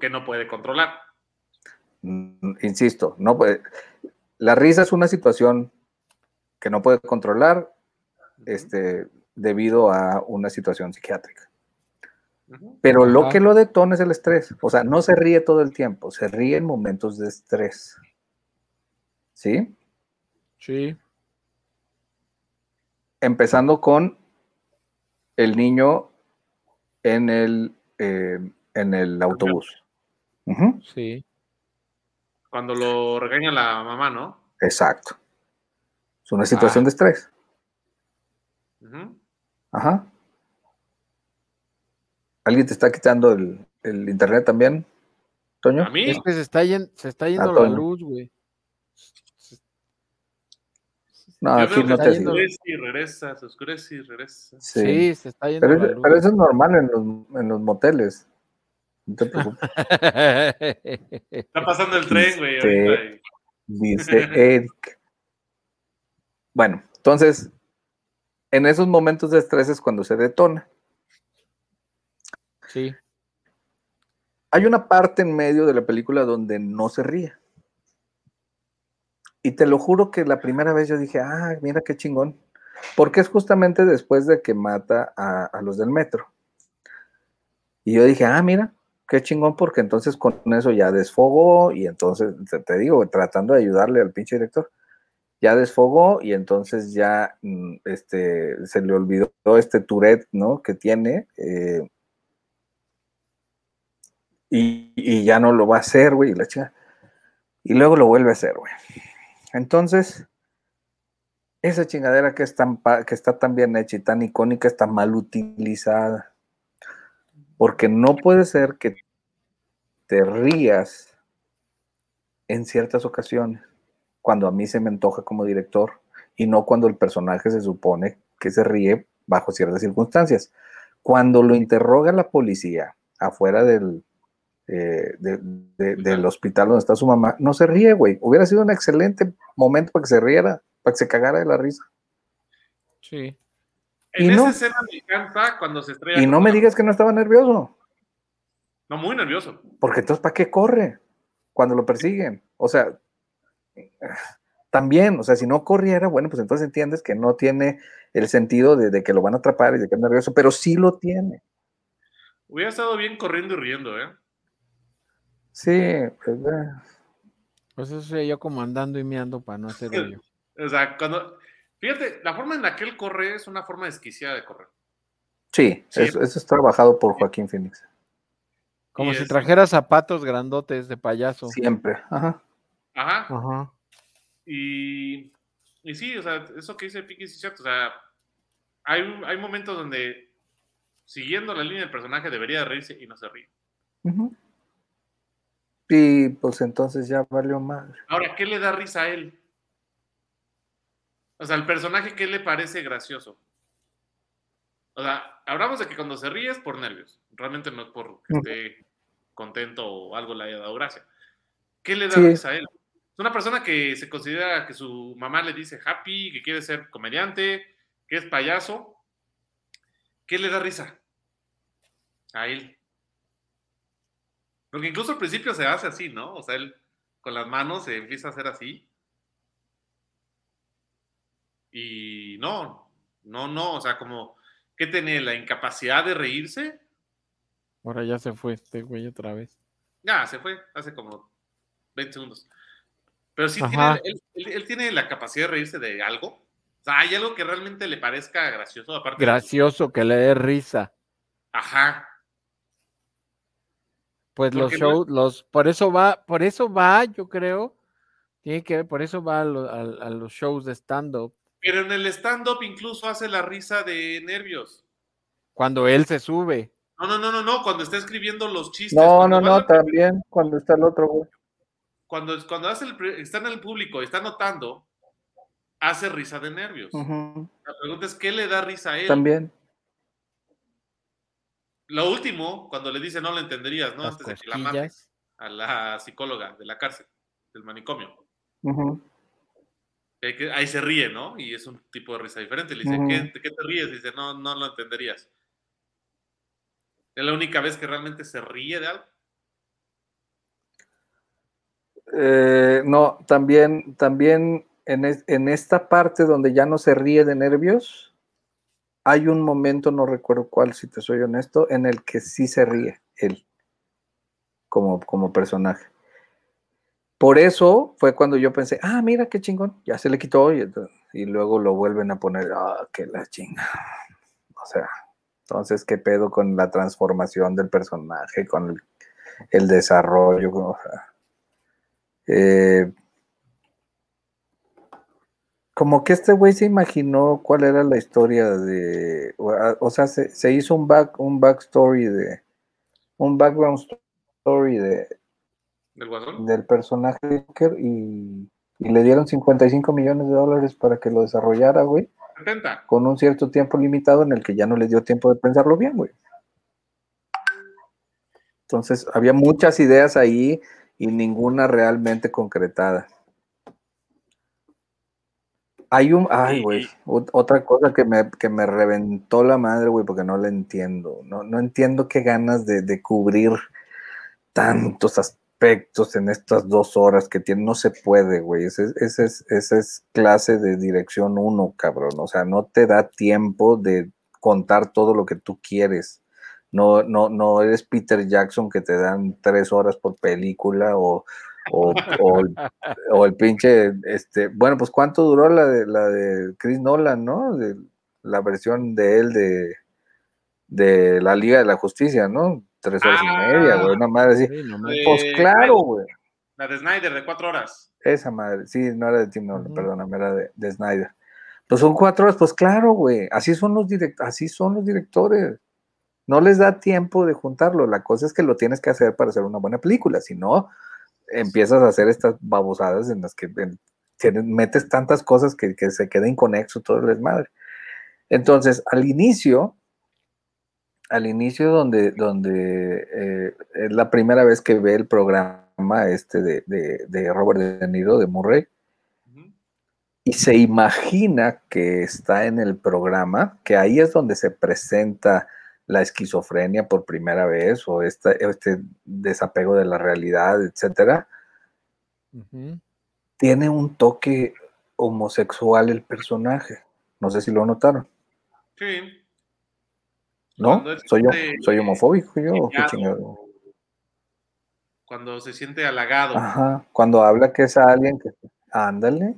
que no puede controlar. Mm, Insisto, no puede. La risa es una situación que no puede controlar este, debido a una situación psiquiátrica. Pero lo Ajá. que lo detona es el estrés. O sea, no se ríe todo el tiempo, se ríe en momentos de estrés. ¿Sí? Sí. Empezando con el niño en el, eh, en el autobús. Sí. Cuando lo regaña la mamá, ¿no? Exacto. Es una situación Ah. de estrés. Ajá. ¿Alguien te está quitando el, el internet también, Toño? A mí, Es que se está, yen- se está yendo la luz, güey. No, yo aquí no se te yendo- y regresa, se oscurece y regresa. Sí. Sí, se está yendo Pero, la luz. pero eso es normal en los, en los moteles. No te preocupes. Está pasando el tren, güey. Y- dice Eric. Bueno, entonces, en esos momentos de estrés es cuando se detona. sí. Hay una parte en medio de la película donde no se ríe. Y te lo juro que la primera vez yo dije, ah, mira qué chingón. Porque es justamente después de que mata a, a los del metro. Y yo dije, ah, mira, qué chingón, porque entonces con eso ya desfogó y entonces, te, te digo, tratando de ayudarle al pinche director, ya desfogó y entonces ya mm, este, se le olvidó este Tourette, ¿no? Que tiene. eh, y, ya no lo va a hacer, güey, la chica. Y luego lo vuelve a hacer, güey. Entonces, esa chingadera que, es tan que está tan bien hecha y tan icónica está mal utilizada. Porque no puede ser que te rías en ciertas ocasiones, cuando a mí se me antoja como director, y no cuando el personaje se supone que se ríe bajo ciertas circunstancias. Cuando lo interroga la policía afuera del, eh, del hospital donde está su mamá, no se ríe, güey. Hubiera sido un excelente momento para que se riera, para que se cagara de la risa. Sí. En Y esa no- escena me encanta cuando se estrella. Y no me la- digas que no estaba nervioso, No, muy nervioso. porque entonces, ¿para qué corre cuando lo persiguen? O sea, también, o sea, si no corriera, bueno, pues entonces entiendes que no tiene el sentido de, de que lo van a atrapar y de que es nervioso, pero sí lo tiene. Hubiera estado bien corriendo y riendo, ¿eh? Sí, pues, eh, Pues eso sería yo como andando y meando para no hacer hoyo. O sea, cuando. Fíjate, la forma en la que él corre es una forma desquiciada de correr. sí, Sí. Eso, eso es trabajado por Joaquín Phoenix. Como si es- trajera zapatos grandotes de payaso. Siempre. Ajá. Ajá. Ajá. Y, y sí, o sea, eso que dice Piki sí es cierto. O sea, hay, hay momentos donde, siguiendo la línea del personaje, debería de reírse y no se ríe. Ujú. Y pues entonces ya valió madre. Ahora, ¿qué le da risa a él? O sea, el personaje, ¿qué le parece gracioso? O sea, hablamos de que cuando se ríe es por nervios. Realmente no es por que esté contento o algo le haya dado gracia. ¿Qué le da Sí. risa a él? Es una persona que se considera que su mamá le dice happy, que quiere ser comediante, que es payaso. ¿Qué le da risa? A él. Porque incluso al principio se hace así, ¿no? O sea, él con las manos se empieza a hacer así. Y no, no, no, o sea, como, ¿qué tiene? ¿La incapacidad de reírse? Ahora ya se fue este güey otra vez. Ya, se fue, hace como 20 segundos. Pero sí, tiene, él, él- él tiene la capacidad de reírse de algo. O sea, hay algo que realmente le parezca gracioso, aparte. de- Gracioso que le dé risa. Ajá. Pues los no- shows, los, por eso va, por eso va, yo creo, tiene que ver, por eso va a, lo- a- a los shows de stand-up, Pero en el stand-up incluso hace la risa de nervios. cuando él se sube. No, no, no, no, no, cuando está escribiendo los chistes. No, no, no, también cuando está el otro, güey. Cuando, cuando hace el, está en el público y está notando, hace risa de nervios. La pregunta es, ¿qué le da risa a él? También. Lo último, cuando le dice no lo entenderías, ¿no? las Antes de que la a la psicóloga de la cárcel, del manicomio. Que Ahí se ríe, ¿no? Y es un tipo de risa diferente. Le dice. ¿qué, ¿de qué te ríes? Dice, no, no lo entenderías. Es la única vez que realmente se ríe de algo. Eh, no, también, también en, es- en esta parte donde ya no se ríe de nervios, hay un momento, no recuerdo cuál, si te soy honesto, en el que sí se ríe él, como, como personaje. Por eso fue cuando yo pensé, ah, mira qué chingón, ya se le quitó y, luego lo vuelven a poner, ah, qué la chinga. O sea, entonces, ¿qué pedo con la transformación del personaje, con el, desarrollo? O sea, eh, como que este güey se imaginó cuál era la historia de, o sea, se, se hizo un back, un backstory de, un background story de, Del guasón. del personaje de Joker y, y le dieron 55 millones de dólares para que lo desarrollara, güey, 70. con un cierto tiempo limitado en el que ya no les dio tiempo de pensarlo bien, güey. Entonces, había muchas ideas ahí y ninguna realmente concretada. Hay un, ay, güey, otra cosa que me, que me reventó la madre, güey, porque no la entiendo. No, no entiendo qué ganas de, de cubrir tantos aspectos en estas dos horas que tiene. No se puede, güey. Ese es, ese es clase de dirección uno, cabrón. O sea, no te da tiempo de contar todo lo que tú quieres. No, no, no eres Peter Jackson que te dan tres horas por película o, o, o el, pinche, este, bueno, pues cuánto duró la de la de Chris Nolan, ¿no? La versión de él de, de la Liga de la Justicia, ¿no? Tres horas y media, güey, una madre así. Eh, Pues claro, güey. La de Snyder de cuatro horas. Esa madre, sí, no era de Tim Nolan, Ujú. perdóname, era de, de Snyder. Pues son cuatro horas, pues claro, güey. Así son los direct, así son los directores. no les da tiempo de juntarlo. La cosa es que lo tienes que hacer para hacer una buena película, si no, empiezas a hacer estas babosadas en las que metes tantas cosas que, se queda inconexo todo el desmadre. Entonces, al inicio, al inicio donde, donde eh, es la primera vez que ve el programa este de, de, Robert De Niro, de Murray, y se imagina que está en el programa, que ahí es donde se presenta la esquizofrenia por primera vez o este, este desapego de la realidad, etcétera, tiene un toque homosexual el personaje. No sé si lo notaron. Sí. ¿No? Soy, yo, soy homofóbico yo. Cuando se siente halagado. Ajá. Cuando habla que es alguien que. Ándale.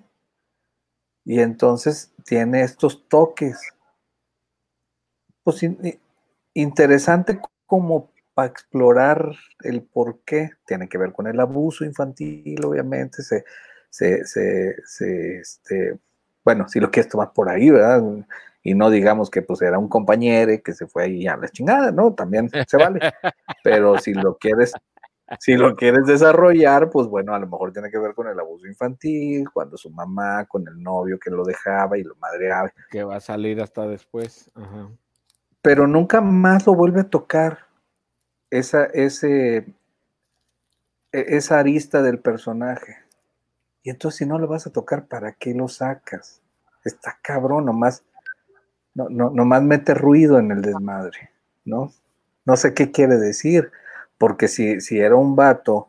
Y entonces tiene estos toques. Pues interesante como para explorar el por qué. Tiene que ver con el abuso infantil, obviamente. Se, se, se, este, bueno, si lo quieres tomar por ahí, ¿verdad? Y no digamos que pues era un compañero que se fue ahí a la chingada, ¿no? También se vale. Pero si lo quieres, si lo quieres desarrollar, pues bueno, a lo mejor tiene que ver con el abuso infantil, cuando su mamá, con el novio que lo dejaba y lo madreaba. Que va a salir hasta después. Ajá pero nunca más lo vuelve a tocar esa, ese, e, esa arista del personaje. Y entonces si no lo vas a tocar, ¿para qué lo sacas? Está cabrón, nomás, no, no, nomás mete ruido en el desmadre, ¿no? No sé qué quiere decir, porque si, si era un vato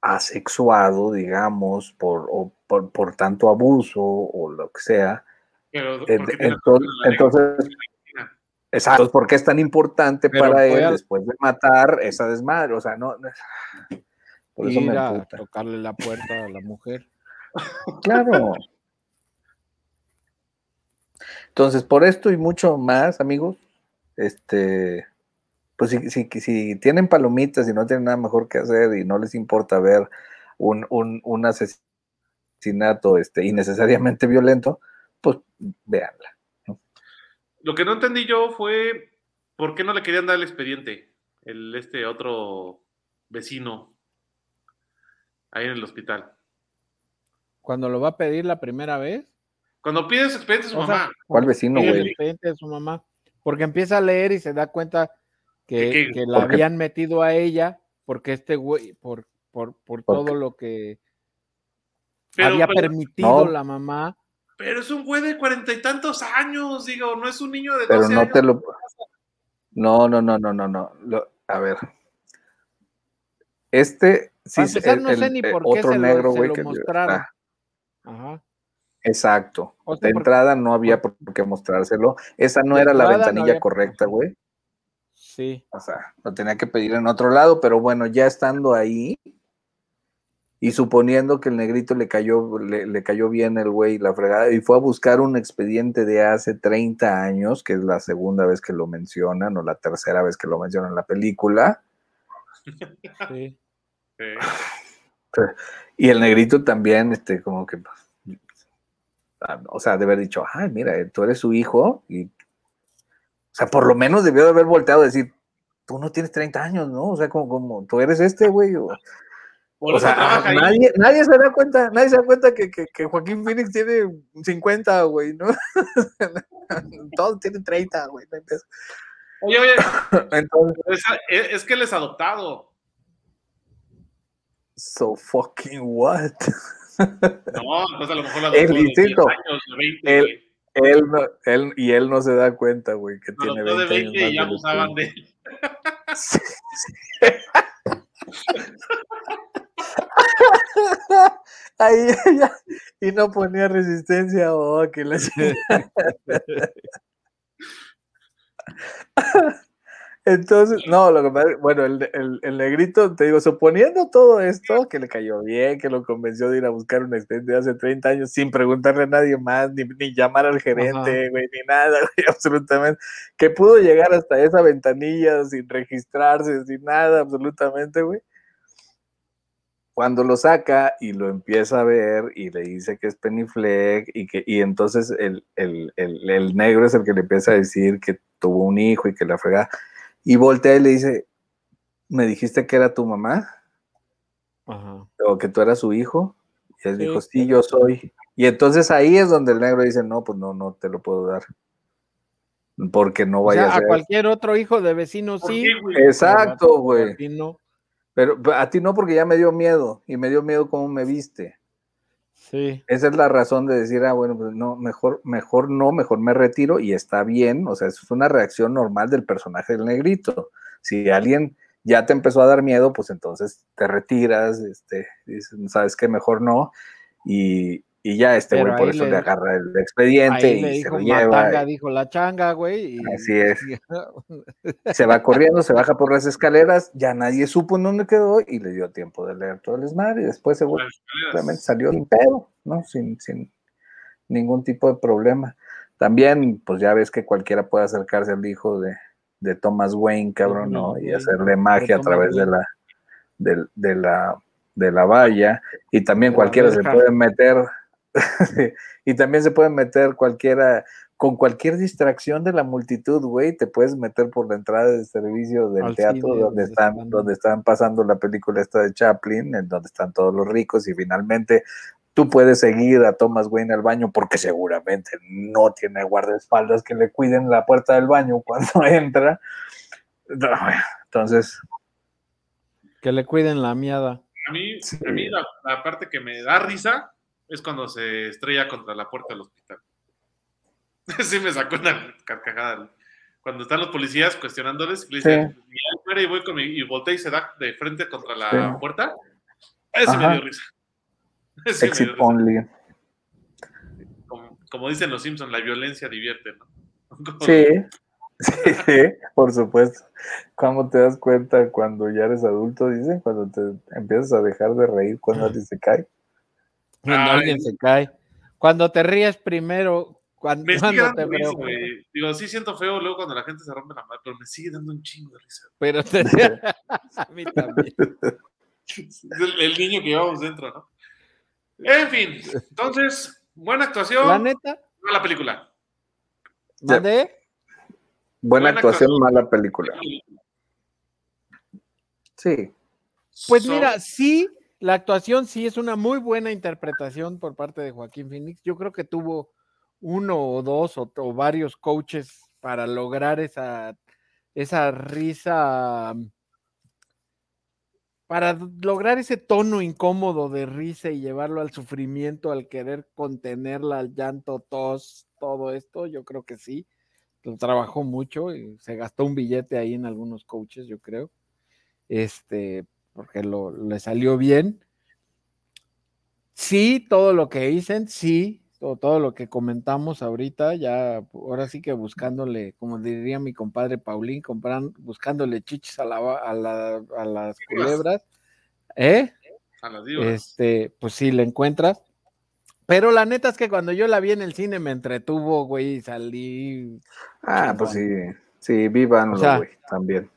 asexuado, digamos, por, por, tanto abuso o lo que sea, entonces, Exacto, ¿por qué es tan importante para él después de matar esa desmadre? O sea, no. por eso me a tocarle la puerta a la mujer. Claro. Entonces, por esto y mucho más, amigos, este, pues si, si, si, tienen palomitas y no tienen nada mejor que hacer y no les importa ver un, un, un asesinato este, innecesariamente violento, pues véanla. Lo que no entendí yo fue por qué no le querían dar el expediente, el este otro vecino ahí en el hospital. Cuando lo va a pedir la primera vez. Cuando pide su expediente a su mamá. ¿Cuál vecino, güey? Expediente de su mamá. Porque empieza a leer y se da cuenta que, la habían metido a ella porque este güey, por, por, por todo lo que había permitido la mamá pero es un güey de cuarenta y tantos años, digo, no es un niño de 12 Pero no te lo. No, no, no, no, no, no. a ver. Este sí es el, no sé ni por qué otro se negro, güey, que mostraron. Ajá. Exacto. de entrada no había por qué mostrárselo. Esa no era la ventanilla correcta, güey. Sí. O sea, lo tenía que pedir en otro lado, pero bueno, ya estando ahí, y suponiendo que el negrito le cayó, le, cayó bien el güey la fregada, y fue a buscar un expediente de hace 30 años, que es la segunda vez que lo mencionan, o la tercera vez que lo mencionan en la película. Sí. Y el negrito también, este, como que, ah, o sea, de haber dicho, ay, mira, tú eres su hijo, y, o sea, por lo menos debió de haber volteado a decir, tú no tienes 30 años, ¿no? O sea, como, como tú eres este, güey, o o sea, nadie, nadie, se da cuenta, nadie se da cuenta que, que, Joaquín Phoenix tiene 50, güey, ¿no? Todos tienen 30, güey. Oye, oye. Entonces, es, que él es adoptado. So fucking what? No, pues a lo mejor la él, 10 años, 20, él, él, no, él, y él no se da cuenta, güey, que tiene 20, de 20 y ya abusaban de él. Sí, sí. Ahí ella, y no ponía resistencia, oh, que le Entonces, no, lo que pasa, bueno, el, el, negrito, te digo, suponiendo todo esto, que le cayó bien, que lo convenció de ir a buscar un expediente hace 30 años sin preguntarle a nadie más, ni, ni llamar al gerente, güey, ni nada, güey, absolutamente, que pudo llegar hasta esa ventanilla sin registrarse, sin nada, absolutamente, güey cuando lo saca y lo empieza a ver y le dice que es Penny Fleck y que y entonces el, negro es el que le empieza a decir que tuvo un hijo y que la fregada. Y voltea y le dice, ¿me dijiste que era tu mamá? Ajá. O que tú eras su hijo. Y él Sí. dijo, sí, yo soy. Y entonces ahí es donde el negro dice, no, pues no, no te lo puedo dar. Porque no O vaya sea, a a ser. cualquier otro hijo de vecino ¿Por sí. güey? Exacto, güey. a ti no. Pero a ti no, porque ya me dio miedo. Y me dio miedo cómo me viste. Esa es la razón de decir, ah, bueno, pues no, mejor, mejor no, mejor me retiro y está bien. O sea, es una reacción normal del personaje del negrito. Si alguien ya te empezó a dar miedo, pues entonces te retiras, este, dices, sabes que mejor no. Y, y ya este Pero güey por eso le- le agarra el expediente Ahí le y se lo lleva. matanga, dijo la changa, güey. y- Así es. Se va corriendo, se baja por las escaleras, ya nadie supo en dónde quedó y le dio tiempo de leer todo el esmalte y después se Las escaleras. simplemente salió pedo, ¿no? Sin, sin ningún tipo de problema. También, pues ya ves que cualquiera puede acercarse al hijo de, de Thomas Wayne, cabrón, ¿no? Y hacerle magia a través de la, del- de, la, de la valla. Y también De cualquiera se puede meter, y también se puede meter cualquiera, con cualquier distracción de la multitud, güey, te puedes meter por la entrada de servicio del Al teatro cine donde están, están. donde están pasando la película esta de Chaplin, en donde están todos los ricos, y finalmente tú puedes seguir a Thomas Wayne al baño porque seguramente no tiene guardaespaldas que le cuiden la puerta del baño cuando entra. Entonces, Que le cuiden la miada. A mí, Sí. a mí la, la parte que me da risa es cuando se estrella contra la puerta del hospital. Sí me sacó una carcajada. Cuando están los policías cuestionándoles, y le dicen, Sí. "Mira, fuera y voy con mi, y voltea y se da de frente contra la Sí. puerta. Ese me Ajá. dio risa. Ese me exit dio risa. only. Como, como dicen los Simpsons, la violencia divierte, ¿no? Como- Sí, sí, por supuesto. ¿Cómo te das cuenta cuando ya eres adulto? Dicen, cuando te empiezas a dejar de reír cuando alguien se cae. Cuando Ay. alguien se cae. Cuando te ríes primero, cuando, Me sigue cuando dando te risa, güey. Digo, sí siento feo luego cuando la gente se rompe la madre, pero me sigue dando un chingo de risa. Pero te... a mí también. Es el, el niño que llevamos dentro, ¿no? En fin, entonces, buena actuación. La neta, mala película. ¿mande? Buena Buena actuación, actuación. mala película. Sí, Pues So- mira, sí, la actuación sí es una muy buena interpretación por parte de Joaquín Phoenix. Yo creo que tuvo uno o dos o, varios coaches para lograr esa, esa risa, para lograr ese tono incómodo de risa y llevarlo al sufrimiento, al querer contenerla, al llanto, tos, todo esto, yo creo que sí. Lo trabajó mucho y se gastó un billete ahí en algunos coaches, yo creo. Este, porque lo, le salió bien. Sí, todo lo que dicen, sí, todo, todo lo que comentamos ahorita, ya ahora sí que buscándole, como diría mi compadre Paulín, compran, buscándole chichis a, la, a, la, a las culebras, ¿eh? A las divas. Este, pues sí, le encuentras. Pero la neta es que cuando yo la vi en el cine me entretuvo, güey, y salí. Ah, pues sí, sí, sea, güey, también.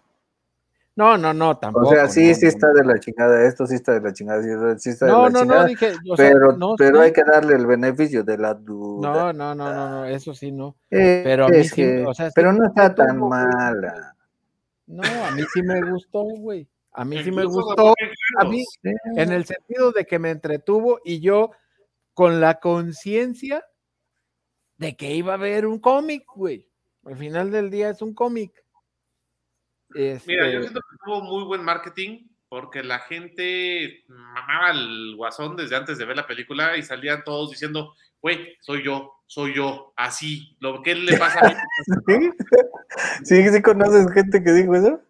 No, no, no, tampoco. O sea, sí, no, sí no, está de la chingada, esto sí está de la chingada, sí, está de No, la no, chingada, no, dije, o sea, pero, no, pero sí. hay que darle el beneficio de la duda. No, no, no, no, no, eso sí no. Eh, pero a mí sí, que- o sea, sí pero no está tan güey. mala. No, a mí sí me gustó, güey. A mí sí me gustó, a mí- en el sentido de que me entretuvo y yo con la conciencia de que iba a haber un cómic, güey. Al final del día es un cómic. Mira, yo Este, siento que tuvo muy buen marketing porque la gente mamaba al guasón desde antes de ver la película y salían todos diciendo, güey, soy yo, soy yo, así, lo que le pasa a mí. ¿Sí? ¿Sí, sí conoces gente que dijo eso?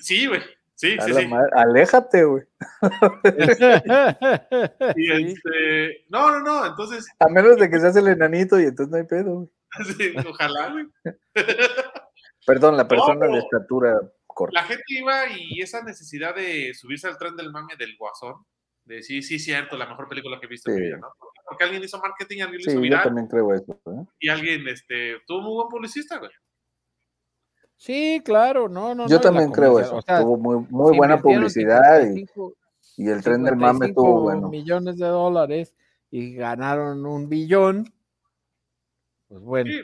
Sí, güey, sí, sí, sí. madre, Aléjate, güey. Y este, no, no, no, entonces, A menos de que seas el enanito y entonces no hay pedo, güey. sí, ojalá, güey. Perdón, la persona de estatura La gente iba y esa necesidad de subirse al tren del mame del guasón, de sí, sí, cierto, la mejor película que he visto en mi vida, ¿no? Porque alguien hizo marketing, alguien Sí, hizo yo viral también creo eso. ¿eh? y alguien este, tuvo muy buen publicista, güey. Sí, claro, no, no. Yo también creo eso. o sea, Tuvo muy, muy buena publicidad y, 55 y el tren del mame 55 estuvo bueno. millones de dólares y ganaron un billón. Pues bueno, Sí.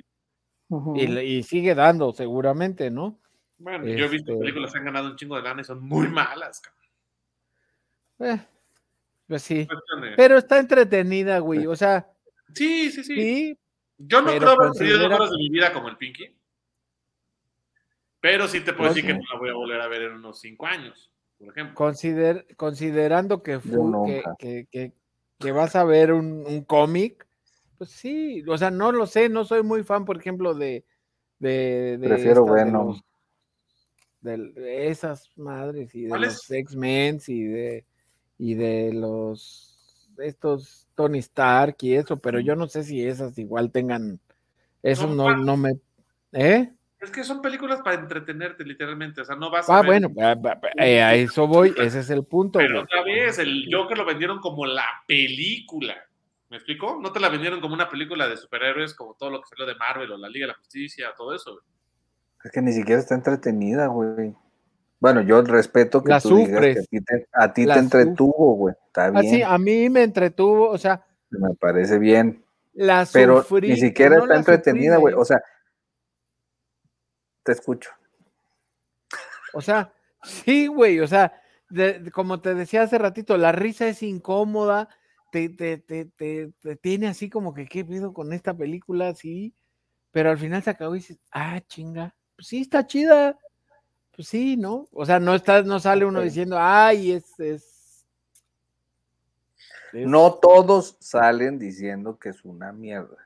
Y sigue dando seguramente, ¿no? Bueno, yo he visto Este- películas que han ganado un chingo de lana y son muy malas, cabrón. Eh, pues sí. Pero está entretenida, güey. O sea, Sí, sí, sí. sí, Yo no pero creo haber perdido considera- horas de mi vida como el Pinky. Pero sí te puedo No decir que no la voy a volver a ver en unos cinco años, por ejemplo. consider- considerando que, fu- que, nunca. que- que- que vas a ver un, un cómic, pues sí, o sea, no lo sé, no soy muy fan, por ejemplo, de... de, de Prefiero de los- de, esas madres y de los X-Men y de, y de los... estos Tony Stark y eso, pero yo no sé si esas igual tengan... Eso no, no me... ¿Eh? Es que son películas para entretenerte, literalmente. O sea, no vas a Ah, ver- bueno, ah, ah, ah, eh, a eso voy, ese es el punto. Pero güey. otra vez, el Joker lo vendieron como la película. ¿Me explico? No te la vendieron como una película de superhéroes, como todo lo que salió de Marvel o la Liga de la Justicia, todo eso. güey. Es que ni siquiera está entretenida, güey. Bueno, yo respeto que La tú digas que a ti te, a ti La te entretuvo, güey. Está Así, bien, a mí me entretuvo, o sea, me parece bien. la Pero sufrí, ni siquiera no está entretenida, güey. O sea, te escucho. O sea, sí, güey, o sea, de- de- como te decía hace ratito, la risa es incómoda, te, te, te, te, te tiene así como que, ¿qué pido con esta película? Sí, pero al final se acabó y dices, ah, chinga, pues sí, está chida, pues sí, ¿no? O sea, no, está, no sale uno diciendo, ay, es... es, es- No todos salen diciendo que es una mierda.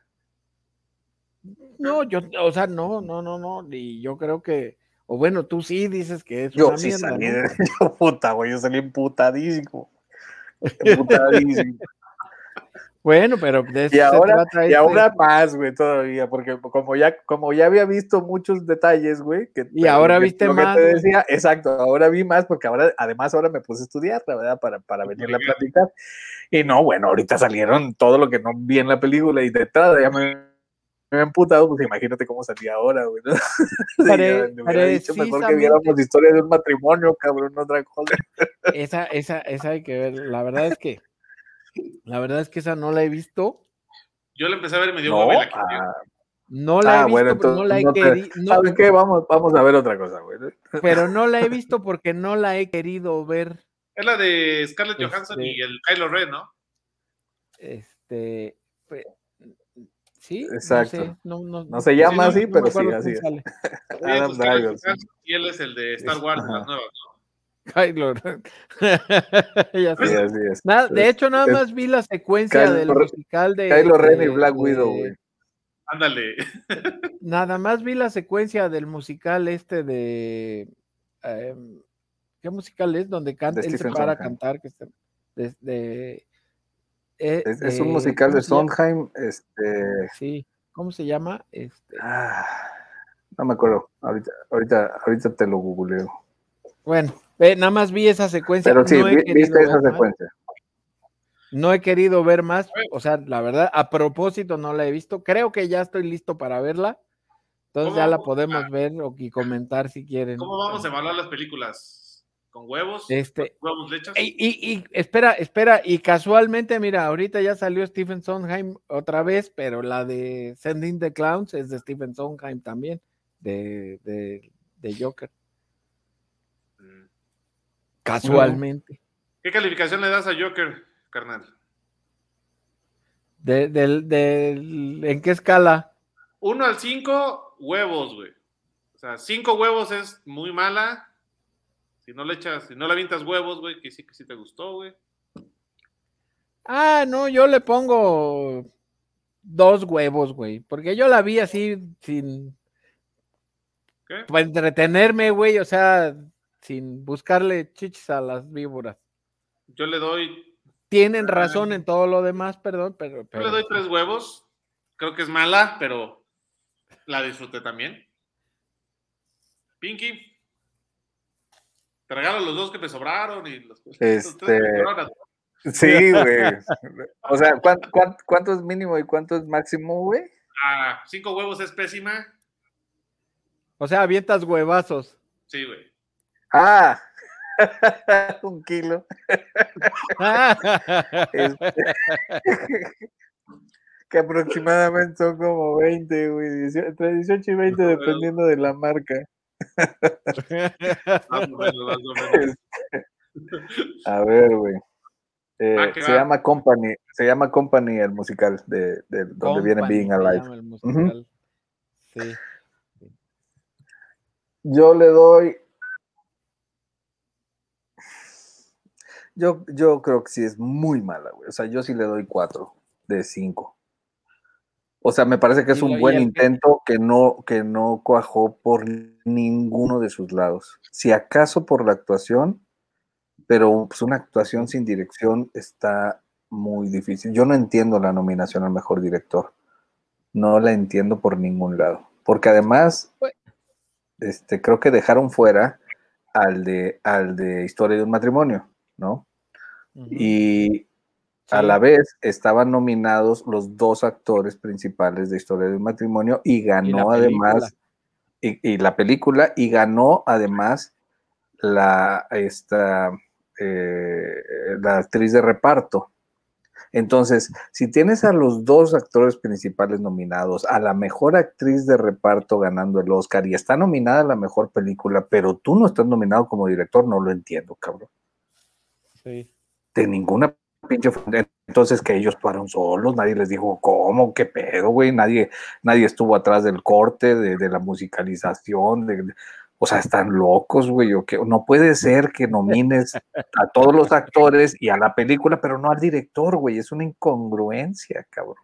No, yo, o sea, no, no, no, no, y yo creo que, o bueno, tú sí dices que es Yo una sí mierda, salí, ¿no? yo puta, güey, yo salí emputadísimo. Emputadísimo. Bueno, pero de eso Y se ahora, trata y este- ahora más, güey, todavía, porque como ya, como ya había visto muchos detalles, güey. que- Y ahora que- viste más, te güey. decía, exacto, ahora vi más, porque ahora, además, ahora me puse a estudiar, la verdad, para, para venirle a platicar. Y no, bueno, ahorita salieron todo lo que no vi en la película y de entrada ya me, me he emputado, pues imagínate cómo salía ahora, güey. ¿no? Pare- ya me hubiera dicho mejor que viéramos historia de un matrimonio, cabrón, no otra cosa. Esa, esa, esa hay que ver. La verdad es que, la verdad es que esa no la he visto. Yo la empecé a ver y me dio No, hueva ah, No la Ah, he visto, bueno, pero no la he entonces no querido. ¿Sabes qué? Vamos, vamos a ver otra cosa, güey. pero no la he visto porque no la he querido ver. Es la de Scarlett Johansson Este- y el Kylo Ren, ¿no? Este. pe- Sí, Exacto. no sé. No, no, No se llama así, pero sí, así es. Adam es Scarlett Driver, sí. Johansson Y él es el de Star Wars, Ajá. las nuevas, ¿no? Kylo Ren. Ya Sí, sé. así es. Nada, de hecho, nada más vi la secuencia Kylo del musical de. Kylo Ren y de- Black de- Widow, güey. Ándale. Nada más vi la secuencia del musical este de. em, ¿Qué musical es? Donde canta, él se para a cantar. Que está, de, de- eh, Es, es un eh, musical ¿cómo de? Sondheim, este, Sí, ¿cómo se llama? Este, ah, no me acuerdo, ahorita, ahorita, ahorita te lo googleo. bueno, nada más vi esa secuencia. Pero sí, no vi- viste esa ver secuencia. No he querido ver más. O sea, la verdad, a propósito no la he visto. Creo que ya estoy listo para verla. Entonces ¿Cómo ya la podemos ver o, y comentar si quieren. ¿Cómo vamos a evaluar las películas? ¿Con huevos? Este, ¿Huevos lechas? Y, y- y espera, espera, y casualmente, mira, ahorita ya salió Stephen Sondheim otra vez, pero la de Sending the Clowns es de Stephen Sondheim también, de, de, de Joker. Casualmente. ¿Qué calificación le das a Joker, carnal? De, del- del- ¿En qué escala? 1 al 5, huevos, güey. O sea, 5 huevos es muy mala. Si no le echas, si no le avientas huevos, güey, que sí que sí te gustó, güey. Ah, no, yo le pongo dos huevos, güey, porque yo la vi así sin ¿Qué? para entretenerme, güey, o sea, sin buscarle chichis a las víboras. Yo le doy, Tienen razón en todo lo demás, perdón, pero, yo le doy tres huevos. Creo que es mala, pero la disfruté también. Pinky. Te regalo los dos que te sobraron y los, Este, que te sobraron. Sí, güey. O sea, ¿cuán- cuán- cuánto es mínimo y cuánto es máximo, güey? Ah, cinco huevos es pésima. O sea, avientas huevazos. Sí, güey. Ah, un kilo. Este, que aproximadamente son como 20, güey, entre 18 y 20 dependiendo de la marca. A ver, güey. Eh, ah, se llama Company, se llama Company el musical de, de donde viene Being Alive. sí. Yo le doy. Yo, yo creo que sí es muy mala, güey. O sea, yo sí le doy 4 de 5. O sea, me parece que es un buen intento que no, que no cuajó por ninguno de sus lados. Si acaso por la actuación, pero pues una actuación sin dirección está muy difícil. Yo no entiendo la nominación al mejor director. No la entiendo por ningún lado. Porque además, pues este, creo que dejaron fuera al de, al de Historia de un matrimonio, ¿no? Y a la vez estaban nominados los dos actores principales de Historia de un matrimonio y ganó además, y, la película, y ganó además la, esta, eh, la actriz de reparto. Entonces, si tienes a los dos actores principales nominados, a la mejor actriz de reparto ganando el Oscar y está nominada a la mejor película, pero tú no estás nominado como director, no lo entiendo, cabrón. Sí. De ninguna pinche entonces que ellos fueron solos, nadie les dijo cómo, qué pedo, güey, nadie, nadie estuvo atrás del corte, de, de la musicalización, de, o sea, están locos, güey. O que no puede ser que nomines a todos los actores y a la película, pero no al director, güey. Es una incongruencia, cabrón.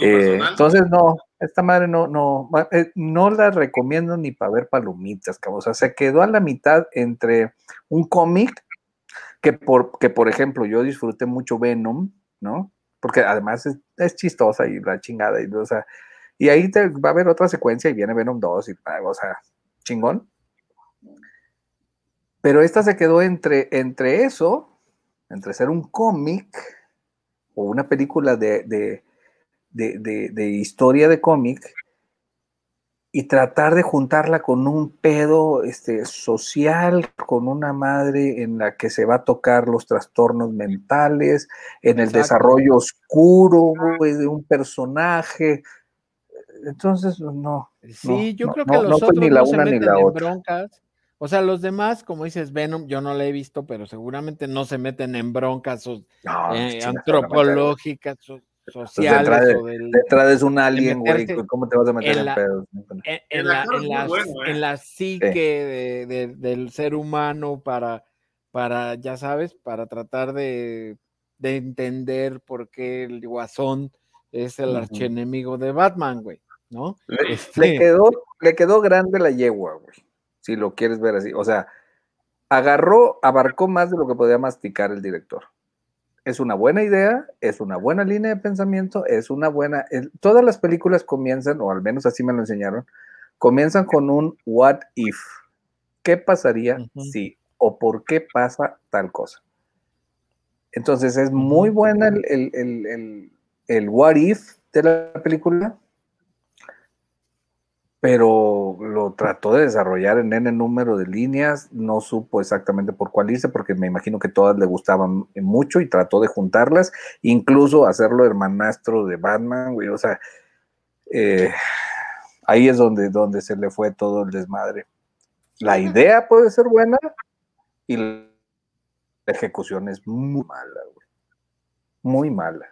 Eh, entonces, no, esta madre no, no, eh, no la recomiendo ni para ver palomitas, cabrón. O sea, se quedó a la mitad entre un cómic que por, que, por ejemplo, yo disfruté mucho Venom, ¿no? Porque además es, chistosa y la chingada, y, o sea, y ahí va a haber otra secuencia y viene Venom 2 y, o sea, chingón. Pero esta se quedó entre, entre eso, entre ser un cómic o una película de, de, historia de cómic y tratar de juntarla con un pedo este, social, con una madre en la que se va a tocar los trastornos mentales, en el desarrollo oscuro de un personaje, entonces, no. Sí, yo creo que los otros ni la una se meten en broncas. O sea, los demás, como dices Venom, yo no la he visto, pero seguramente no se meten en broncas eh, antropológicas, sociales. Detrás de, un alien, güey. ¿Cómo te vas a meter en, pedos? En, la, en, la, psique del ser humano para, para, ya sabes, para tratar de, de entender por qué el guasón es el archienemigo de Batman, güey. ¿no? Le, este quedó, le quedó grande la yegua, güey, si lo quieres ver así. O sea, agarró, abarcó más de lo que podía masticar el director. Es una buena idea, es una buena línea de pensamiento, es una buena... todas las películas comienzan, o al menos así me lo enseñaron, comienzan con un what if. ¿Qué pasaría si? ¿O por qué pasa tal cosa? Entonces es muy buena el, el, el, el what if de la película, pero lo trató de desarrollar en N número de líneas, no supo exactamente por cuál irse, porque me imagino que todas le gustaban mucho y trató de juntarlas, incluso hacerlo hermanastro de Batman, güey, o sea, eh, ahí es donde, donde se le fue todo el desmadre. La idea puede ser buena y la ejecución es muy mala, güey, muy mala,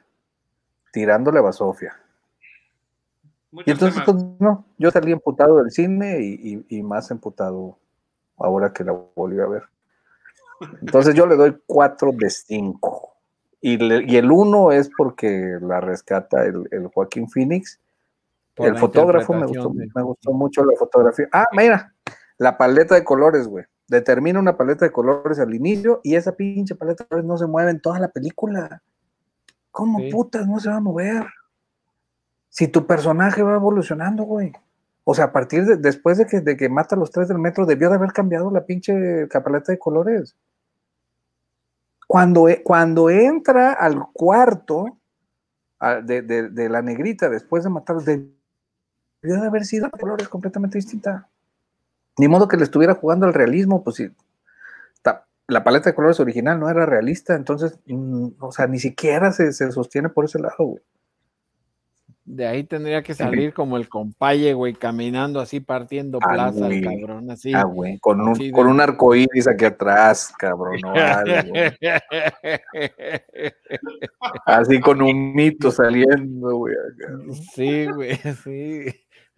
tirándole a Y entonces, pues, no, yo salí emputado del cine y, más emputado ahora que la volví a ver. Entonces yo le doy 4 de 5. Y, el 1 es porque la rescata el, Joaquín Phoenix. el fotógrafo me gustó, me gustó mucho la fotografía. Ah, mira, la paleta de colores, güey. Determina una paleta de colores al inicio y esa pinche paleta de colores no se mueve en toda la película. ¿Cómo putas no se va a mover? Si tu personaje va evolucionando, güey. O sea, a partir de, después de que, de que mata a los tres del metro, debió de haber cambiado la pinche capaleta de colores. Cuando, cuando entra al cuarto de, la negrita después de matar, debió de haber sido de colores completamente distinta. Ni modo que le estuviera jugando al realismo, pues sí. La paleta de colores original no era realista, entonces, mm, o sea, ni siquiera se, se sostiene por ese lado, güey. De ahí tendría que salir como el compaye, güey, caminando así, partiendo Ah, plaza, el güey. cabrón, así. Ah, güey, con un, de- con un arco iris aquí atrás, cabrón, o algo. Así con un mito saliendo, güey. acá, ¿no? sí, güey, sí.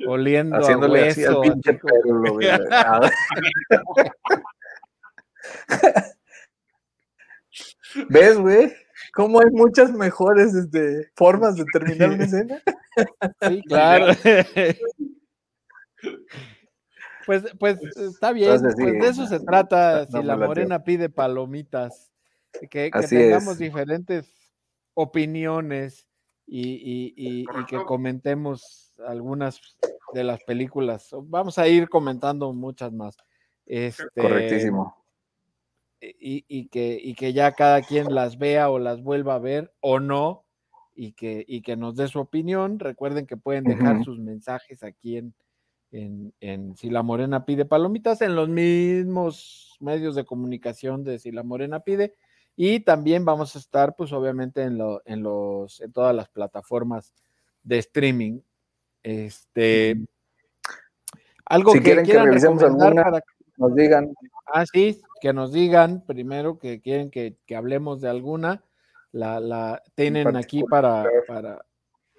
Oliendo Haciéndole a así al pinche así como- perro, güey. ¿Ves, güey? Cómo hay muchas mejores este, formas de terminar una escena. Sí, claro. Pues, pues está bien, Entonces, sí, pues de eso se trata. no Si la morena pide palomitas, que, tengamos es. diferentes opiniones y, y- y- y que comentemos algunas de las películas. Vamos a ir comentando muchas más. Este, Correctísimo. Y, y que, y que ya cada quien las vea o las vuelva a ver o no, y que, y que nos dé su opinión. Recuerden que pueden dejar sus mensajes aquí en, en, en Si la Morena pide palomitas, en los mismos medios de comunicación de Si la Morena pide. Y también vamos a estar, pues obviamente, en, lo- en, los, en todas las plataformas de streaming. Este, algo Si que quieren que revisemos alguna- para Nos digan, Ah, sí, que nos digan primero que quieren que, que hablemos de alguna. La, la tienen aquí para, para,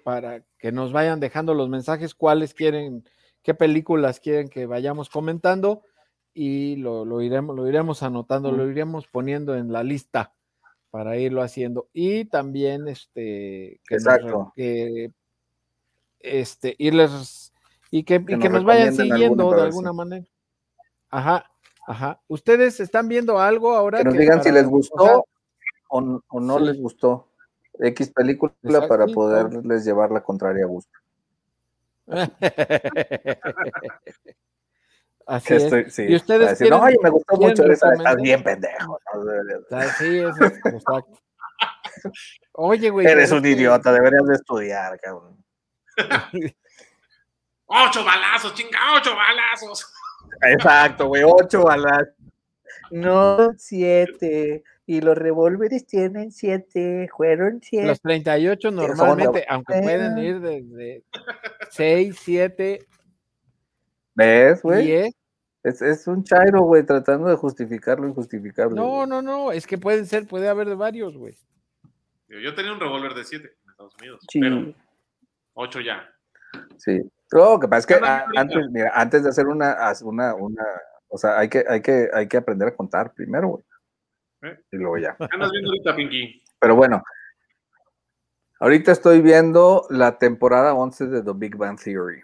para que nos vayan dejando los mensajes, cuáles quieren, qué películas quieren que vayamos comentando y lo, lo iremos, lo iremos anotando, lo iremos poniendo en la lista para irlo haciendo. Y también este que, nos este irles y que, y Que nos nos vayan alguna siguiendo de alguna manera. Ajá, ajá. ¿Ustedes están viendo algo ahora? que nos que digan si les o gustó sea, o, no Sí. les gustó X película Exacto, para poderles llevar la contraria a gusto. Así es. estoy- sí, ¿Y ustedes decir, no, oye, me gustó mucho esa, estás bien pendejo. ¿no? O sea, sí, eso es exacto. Oye, güey. Eres un que- idiota, deberías de estudiar, cabrón. ¡Ocho balazos, chinga! ¡Ocho balazos! Exacto, güey, ocho balas. No, siete. Y los revólveres tienen siete, fueron siete. Los 38 son normalmente, aunque pueden ir desde 6, 7, ¿Ves, güey? 10. Es, es un chairo, güey, tratando de justificar lo injustificable. No, no, no, es que pueden ser, puede haber de varios, güey. Yo yo tenía un revólver de 7 en Estados Unidos, Sí, pero 8 ya. Sí. Lo que pasa es que a- antes, mira, antes de hacer una, una, una, o sea, hay que, hay que, hay que aprender a contar primero, güey. ¿Eh? Y luego ya. ¿Qué andas viendo ahorita, Pinky? Pero bueno, ahorita estoy viendo la temporada 11 de The Big Bang Theory.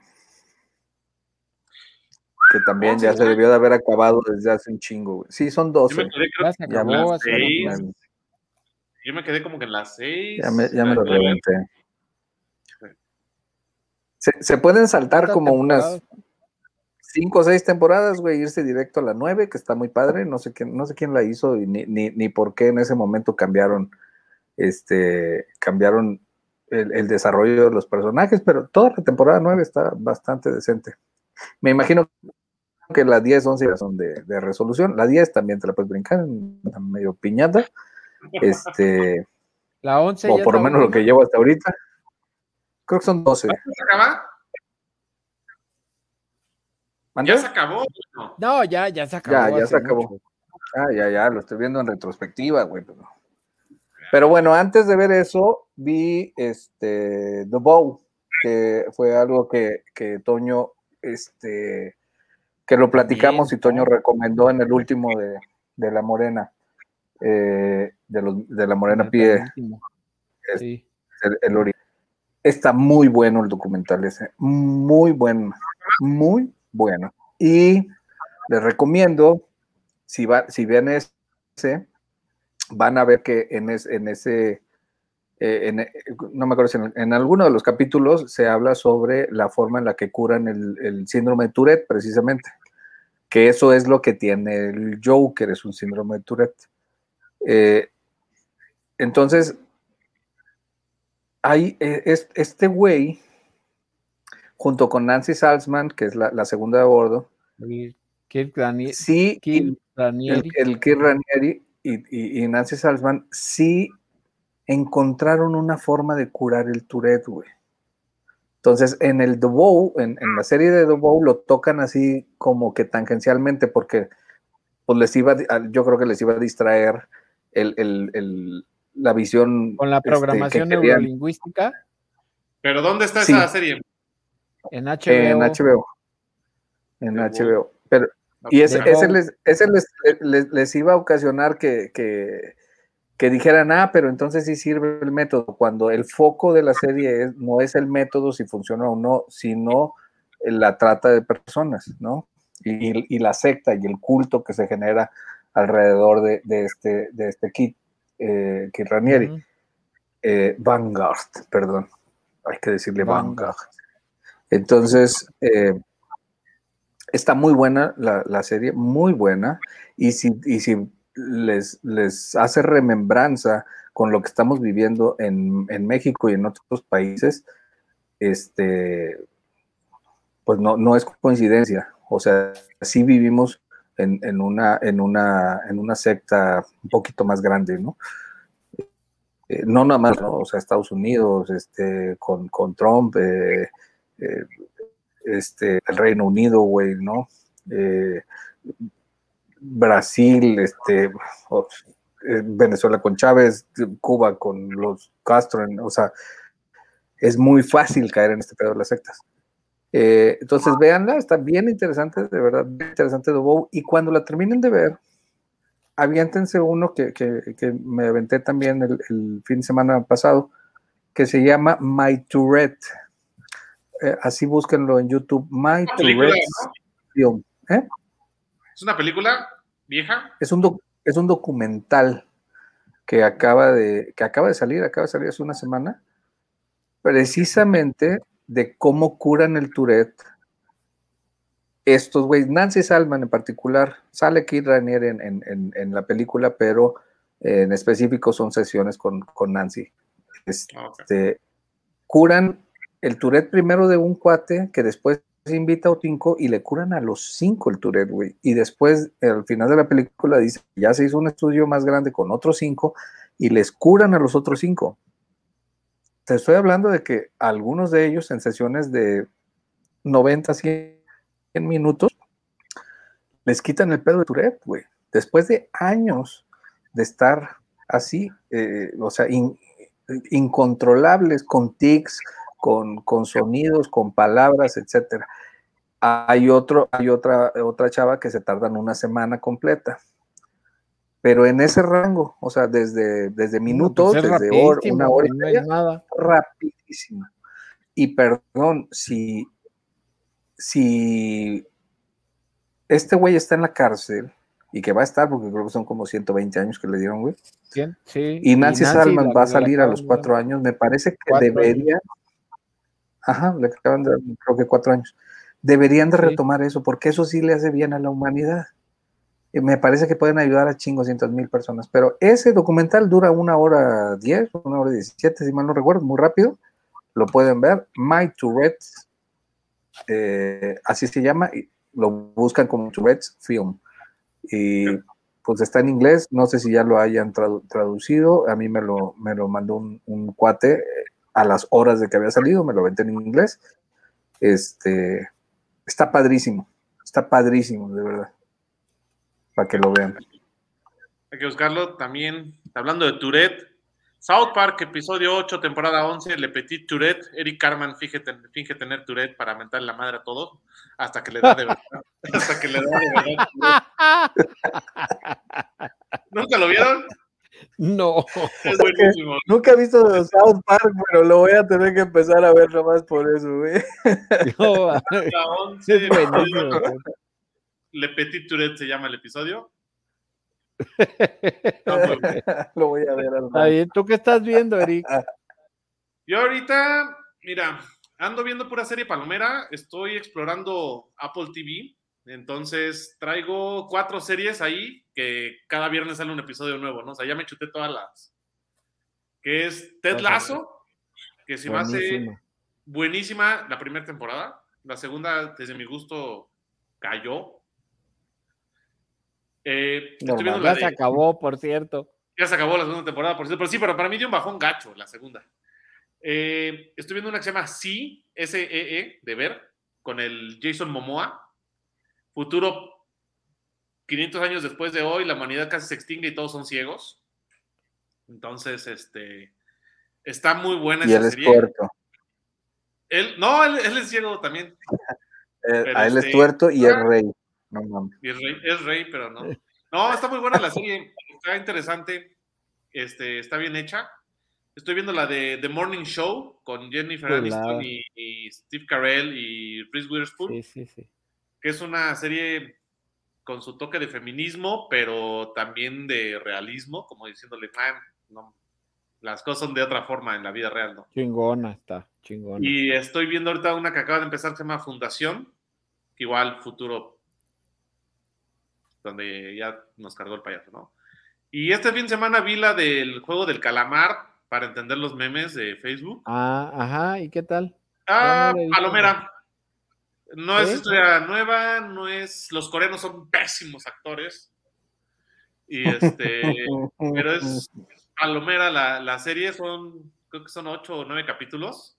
Que también ya 11 se debió de haber acabado desde hace un chingo, güey. Sí, son Yo 12. me quedé, creo- Ya me, las seis. yo me quedé como que en las 6. ya me, ya me lo reventé. Se, se pueden saltar ¿Cuántas como unas cinco o seis temporadas, güey, irse directo a la nueve, que está muy padre. No sé quién, no sé quién la hizo y ni, ni, ni por qué en ese momento cambiaron, este, cambiaron el, el desarrollo de los personajes, pero toda la temporada nueve está bastante decente. Me imagino que la 10, 11 ya son de, de resolución. La 10 también te la puedes brincar, medio piñata. Este, La 11 o ya por lo menos lo que llevo hasta ahorita. Creo que son 12. ¿Ya se acaba? ¿Ya se acabó? No. No, ya, ya se acabó. Ya, ya se acabó. mucho. Ah, ya, ya, lo estoy viendo en retrospectiva, güey. Pero, pero bueno, antes de ver eso, vi este The Bow, que fue algo que, que Toño, este, que lo platicamos y Toño recomendó en el último de, de La Morena. eh, de, los, de La Morena Pie, Sí. el, el Está muy bueno el documental ese, muy bueno, muy bueno. Y les recomiendo, si, va, si ven ese, van a ver que en, en ese, eh, no me acuerdo si en, en alguno de los capítulos se habla sobre la forma en la que curan el, el síndrome de Tourette, precisamente. Que eso es lo que tiene el Joker, es un síndrome de Tourette. Eh, entonces, hay eh, es- este güey, junto con Nancy Salzman, que es la, la segunda de bordo, Kirk Dani- sí, Kirk el, Ranieri. el Kirk Ranieri y, y- y Nancy Salzman sí encontraron una forma de curar el Tourette, güey. Entonces, en el The Bow, en, en, la serie de The Bow, lo tocan así como que tangencialmente, porque pues les iba, yo creo que les iba a distraer el, el, el, la visión. Con la este, programación neurolingüística ¿Pero dónde está Sí. esa serie? en HBO. En HBO. En HBO. Pero, y ese, ese, les, ese les, les- les iba a ocasionar que, que, que dijeran, ah, pero entonces sí sirve el método, cuando el foco de la serie es- no es el método, si funciona o no, sino la trata de personas, ¿no? Y, y la secta y el culto que se genera alrededor de, de este, de este Kit, eh, Kit Ranieri. Eh, Vanguard, perdón, hay que decirle Vanguard. Vanguard. Entonces, eh, está muy buena la, la serie, muy buena, y si, y si les, les hace remembranza con lo que estamos viviendo en, en México y en otros países, este, pues no, no es coincidencia. O sea, sí vivimos en, una, en, una, en una secta un poquito más grande, ¿no? Eh, no nada más, ¿no? o sea, Estados Unidos, este, con, con Trump, eh, eh, este, el Reino Unido, güey, ¿no? Brasil, este, Venezuela con Chávez, Cuba con los Castro, o sea, es muy fácil caer en este pedo de las sectas. Eh, entonces, véanla, está bien interesante, de verdad, bien interesante y cuando la terminen de ver, aviéntense uno que, que- que me aventé también el, el fin de semana pasado, que se llama My Tourette. Eh, así búsquenlo en YouTube, My Una película, Tourette. ¿eh? ¿Es una película vieja? Es un, es un documental que acaba, de, que acaba de salir, acaba de salir hace una semana, precisamente de cómo curan el Tourette. Estos güeyes, Nancy Salman en particular, sale Kid Ranier en, en- en- en la película, pero eh, en específico son sesiones con, con Nancy. Este, curan el Tourette primero de un cuate que después invita a cinco y le curan a los cinco el Tourette, güey. Y después, al final de la película, dice, ya se hizo un estudio más grande con otros cinco y les curan a los otros cinco. Te estoy hablando de que algunos de ellos en sesiones de 90, 100 minutos les quitan el pedo de Tourette, güey. Después de años de estar así, eh, o sea, in- incontrolables con tics, con, con sonidos, con palabras, etcétera. Hay otro, hay otra, otra chava que se tardan una semana completa. Pero en ese rango, o sea, desde, desde minutos, Pues es desde hora, una hora y media, nada. rapidísimo. Y perdón, si, si este güey está en la cárcel y que va a estar, porque creo que son como 120 años que le dieron, güey. ¿Quién? Sí. Y Nancy, Salman va a salir a los cuatro años. Me parece que Cuatro debería. Ajá, le acaban de dar, creo que cuatro años. Deberían de Sí. retomar eso, porque eso sí le hace bien a la humanidad. Y me parece que pueden ayudar a chingoscientas mil personas. Pero ese documental dura una hora diez, una hora diecisiete, si mal no recuerdo, muy rápido. Lo pueden ver. My Tourette's, eh, así se llama. y lo buscan como Tourette's Film. Y pues está en inglés, no sé si ya lo hayan tradu- traducido, a mí me lo, me lo mandó un, cuate eh, a las horas de que había salido, me lo aventé en inglés. Este, está padrísimo, está padrísimo, de verdad, para que lo vean. Hay que buscarlo también. Hablando de Tourette, South Park, episodio 8, temporada 11, Le Petit Tourette. Eric Carman finge, ten- finge tener Tourette para mentar la madre a todos, hasta que le da de verdad. hasta que le da de verdad. ¿Nunca lo vieron? No. Es buenísimo. Nunca he visto South Park, pero lo voy a tener que empezar a ver nomás por eso, güey. no, La 11, es buenísimo. Le Petit Tourette se llama el episodio. Lo voy a ver bien. ¿Tú qué estás viendo, Eric? Yo ahorita, mira, ando viendo pura serie palomera, estoy explorando Apple TV, entonces traigo cuatro series ahí que cada viernes sale un episodio nuevo, ¿no? O sea, ya me chuté todas las. Que es Ted. Lasso, que se me hace buenísima la primera temporada, la segunda, desde mi gusto, cayó. Eh, Ya se acabó, por cierto. ya se acabó la segunda temporada, por cierto, pero sí, pero para mí dio un bajón gacho la segunda. Eh, estoy viendo una que se llama Sí, S-E-E, de ver, con el Jason Momoa. Futuro 500 años después de hoy, la humanidad casi se extingue y todos son ciegos. Entonces, este, está muy buena Y esa él es serie. tuerto. Él, no, él, él es ciego también. Eh, a él es este- tuerto y es rey. No mames. Es rey, es rey, pero no. No, está muy buena la serie. Está interesante. Este, está bien hecha. Estoy viendo la de The Morning Show con Jennifer. Aniston y, y Steve Carell y Reese Witherspoon, Sí, sí, sí. que es una serie con su toque de feminismo, pero también de realismo, como diciéndole, man, no, las cosas son de otra forma en la vida real, ¿no? Chingona está, chingona. Y estoy viendo ahorita una que acaba de empezar que se llama Fundación, que igual futuro, donde ya nos cargó el payaso, ¿no? Y este fin de semana vi la del juego del calamar para entender los memes de Facebook. Ah, ajá, ¿y qué tal? Ah, visto. Palomera. No es historia nueva, no es. Los coreanos son pésimos actores. Y este. pero es palomera la, la serie, son. Creo que son ocho o nueve capítulos.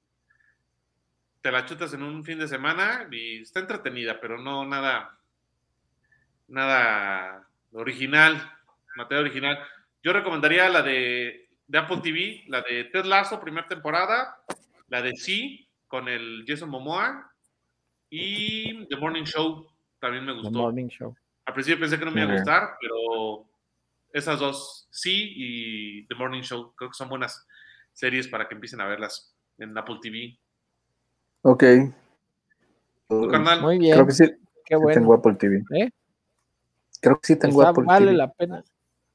Te la chutas en un fin de semana y está entretenida, pero no nada. Nada original, materia original. Yo recomendaría la de, de Apple TV, la de Ted Lasso, primera temporada, la de Sí, con el Jason Momoa, y The Morning Show, también me The gustó. Morning Show. Al principio pensé que no me iba a gustar, pero esas dos, Sí y The Morning Show, creo que son buenas series para que empiecen a verlas en Apple TV. Ok. Tu canal, Muy bien, Creo que sí, qué bueno. tengo Apple TV. ¿Eh? Creo que sí tengo Está- Apple vale TV. la pena.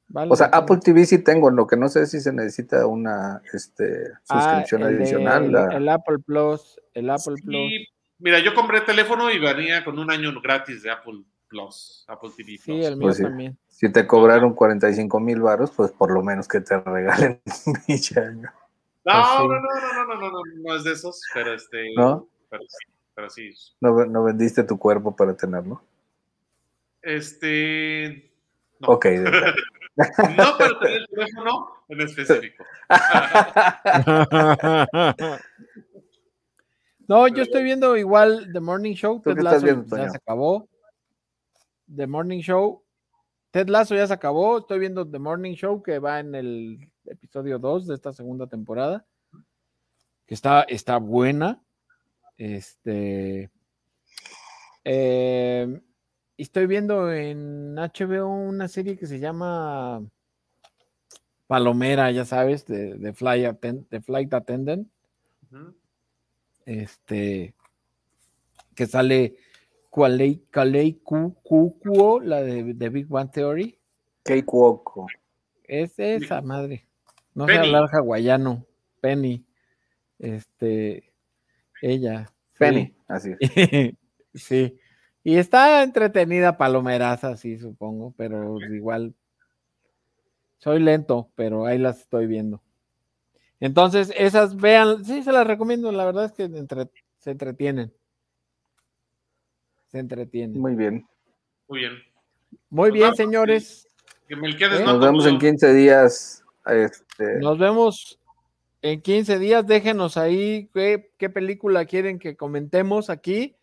vale O sea. Apple TV sí tengo, lo que no sé si se necesita una este, Ah, suscripción el adicional. la- el Apple Plus, el Apple Plus. Mira, yo compré teléfono y venía con un año gratis de Apple Plus, Apple TV Plus. Sí, el mío Pues sí. también. Si te cobraron 45 mil baros, pues por lo menos que te regalen un pinche año. No, Pues sí. no, no, no, no, no, no, no, no es de esos, pero este, ¿No? pero sí, pero sí. No, no vendiste tu cuerpo para tenerlo. Este, no. Ok. no para tener el teléfono en específico. no, yo estoy viendo igual The Morning Show. ¿Tú Ted Lasso viendo, ya se acabó. The Morning Show. Ted Lasso ya se acabó. Estoy viendo The Morning Show que va en el episodio 2 de esta segunda temporada. Que está, está buena. Este. eh, estoy viendo en HBO una serie que se llama Palomera, ya sabes, de, de, fly atten- de Flight Attendant este que sale Kalei Kalei Ku- Kukuo, la de, de Big Bang Theory. Cake Woko. Es esa madre. No sé Penny. hablar hawaiano. Penny. Este. Ella. sí. Penny, así. sí. Y está entretenida, palomeraza, sí, supongo, pero igual. Soy lento, pero ahí las estoy viendo. Entonces, esas vean, sí, se las recomiendo, la verdad es que entre- se entretienen. Se entretienen. Muy, Muy bien. Muy bien. bien, vamos, señores. Que Melquiades ¿Eh? no Nos vemos en comió. 15 días. Este, Nos vemos en 15 días. Déjenos ahí qué, qué película quieren que comentemos aquí.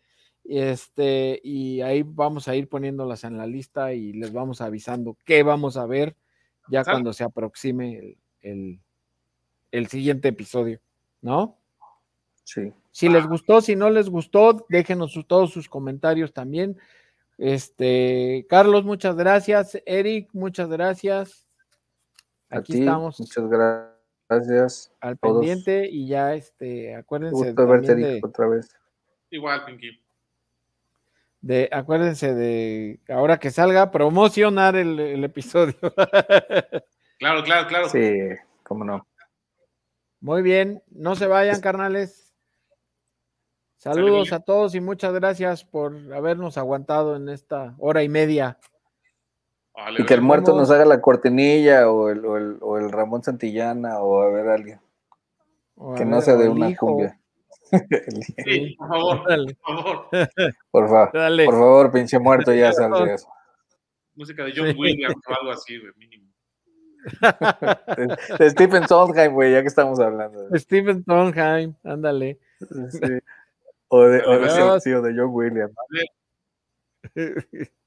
Y Este, y ahí vamos a ir poniéndolas en la lista y les vamos avisando qué vamos a ver ya ¿Sale? cuando se aproxime el, el- el siguiente episodio, ¿no? sí. Si les gustó, si no les gustó, déjenos su- todos sus comentarios también. Este, Carlos, muchas gracias. Eric, muchas gracias. A Aquí ti, estamos Muchas gra- gracias. al todos. pendiente y ya este acuérdense Gusto verte, también Eric, de, otra vez. Igual, Pinky. De- acuérdense de ahora que salga promocionar el, el episodio. Claro, claro, claro. Sí, cómo no. Muy bien, no se vayan, carnales. Saludos a todos y muchas gracias por habernos aguantado en esta hora y media. Vale, Y que el muerto nos haga la cortinilla o el, o el, o el Ramón Santillana o a ver alguien. O a Que no ver, sea de una hijo. cumbia. Sí, por favor, por favor. Por, favor, pinche muerto, ya sal de eso. Música de John. Williams o algo así, güey, mínimo. de, Stephen Sondheim, güey, ya que estamos hablando. De Stephen Sondheim, ándale. O de, o sí, o de John Williams.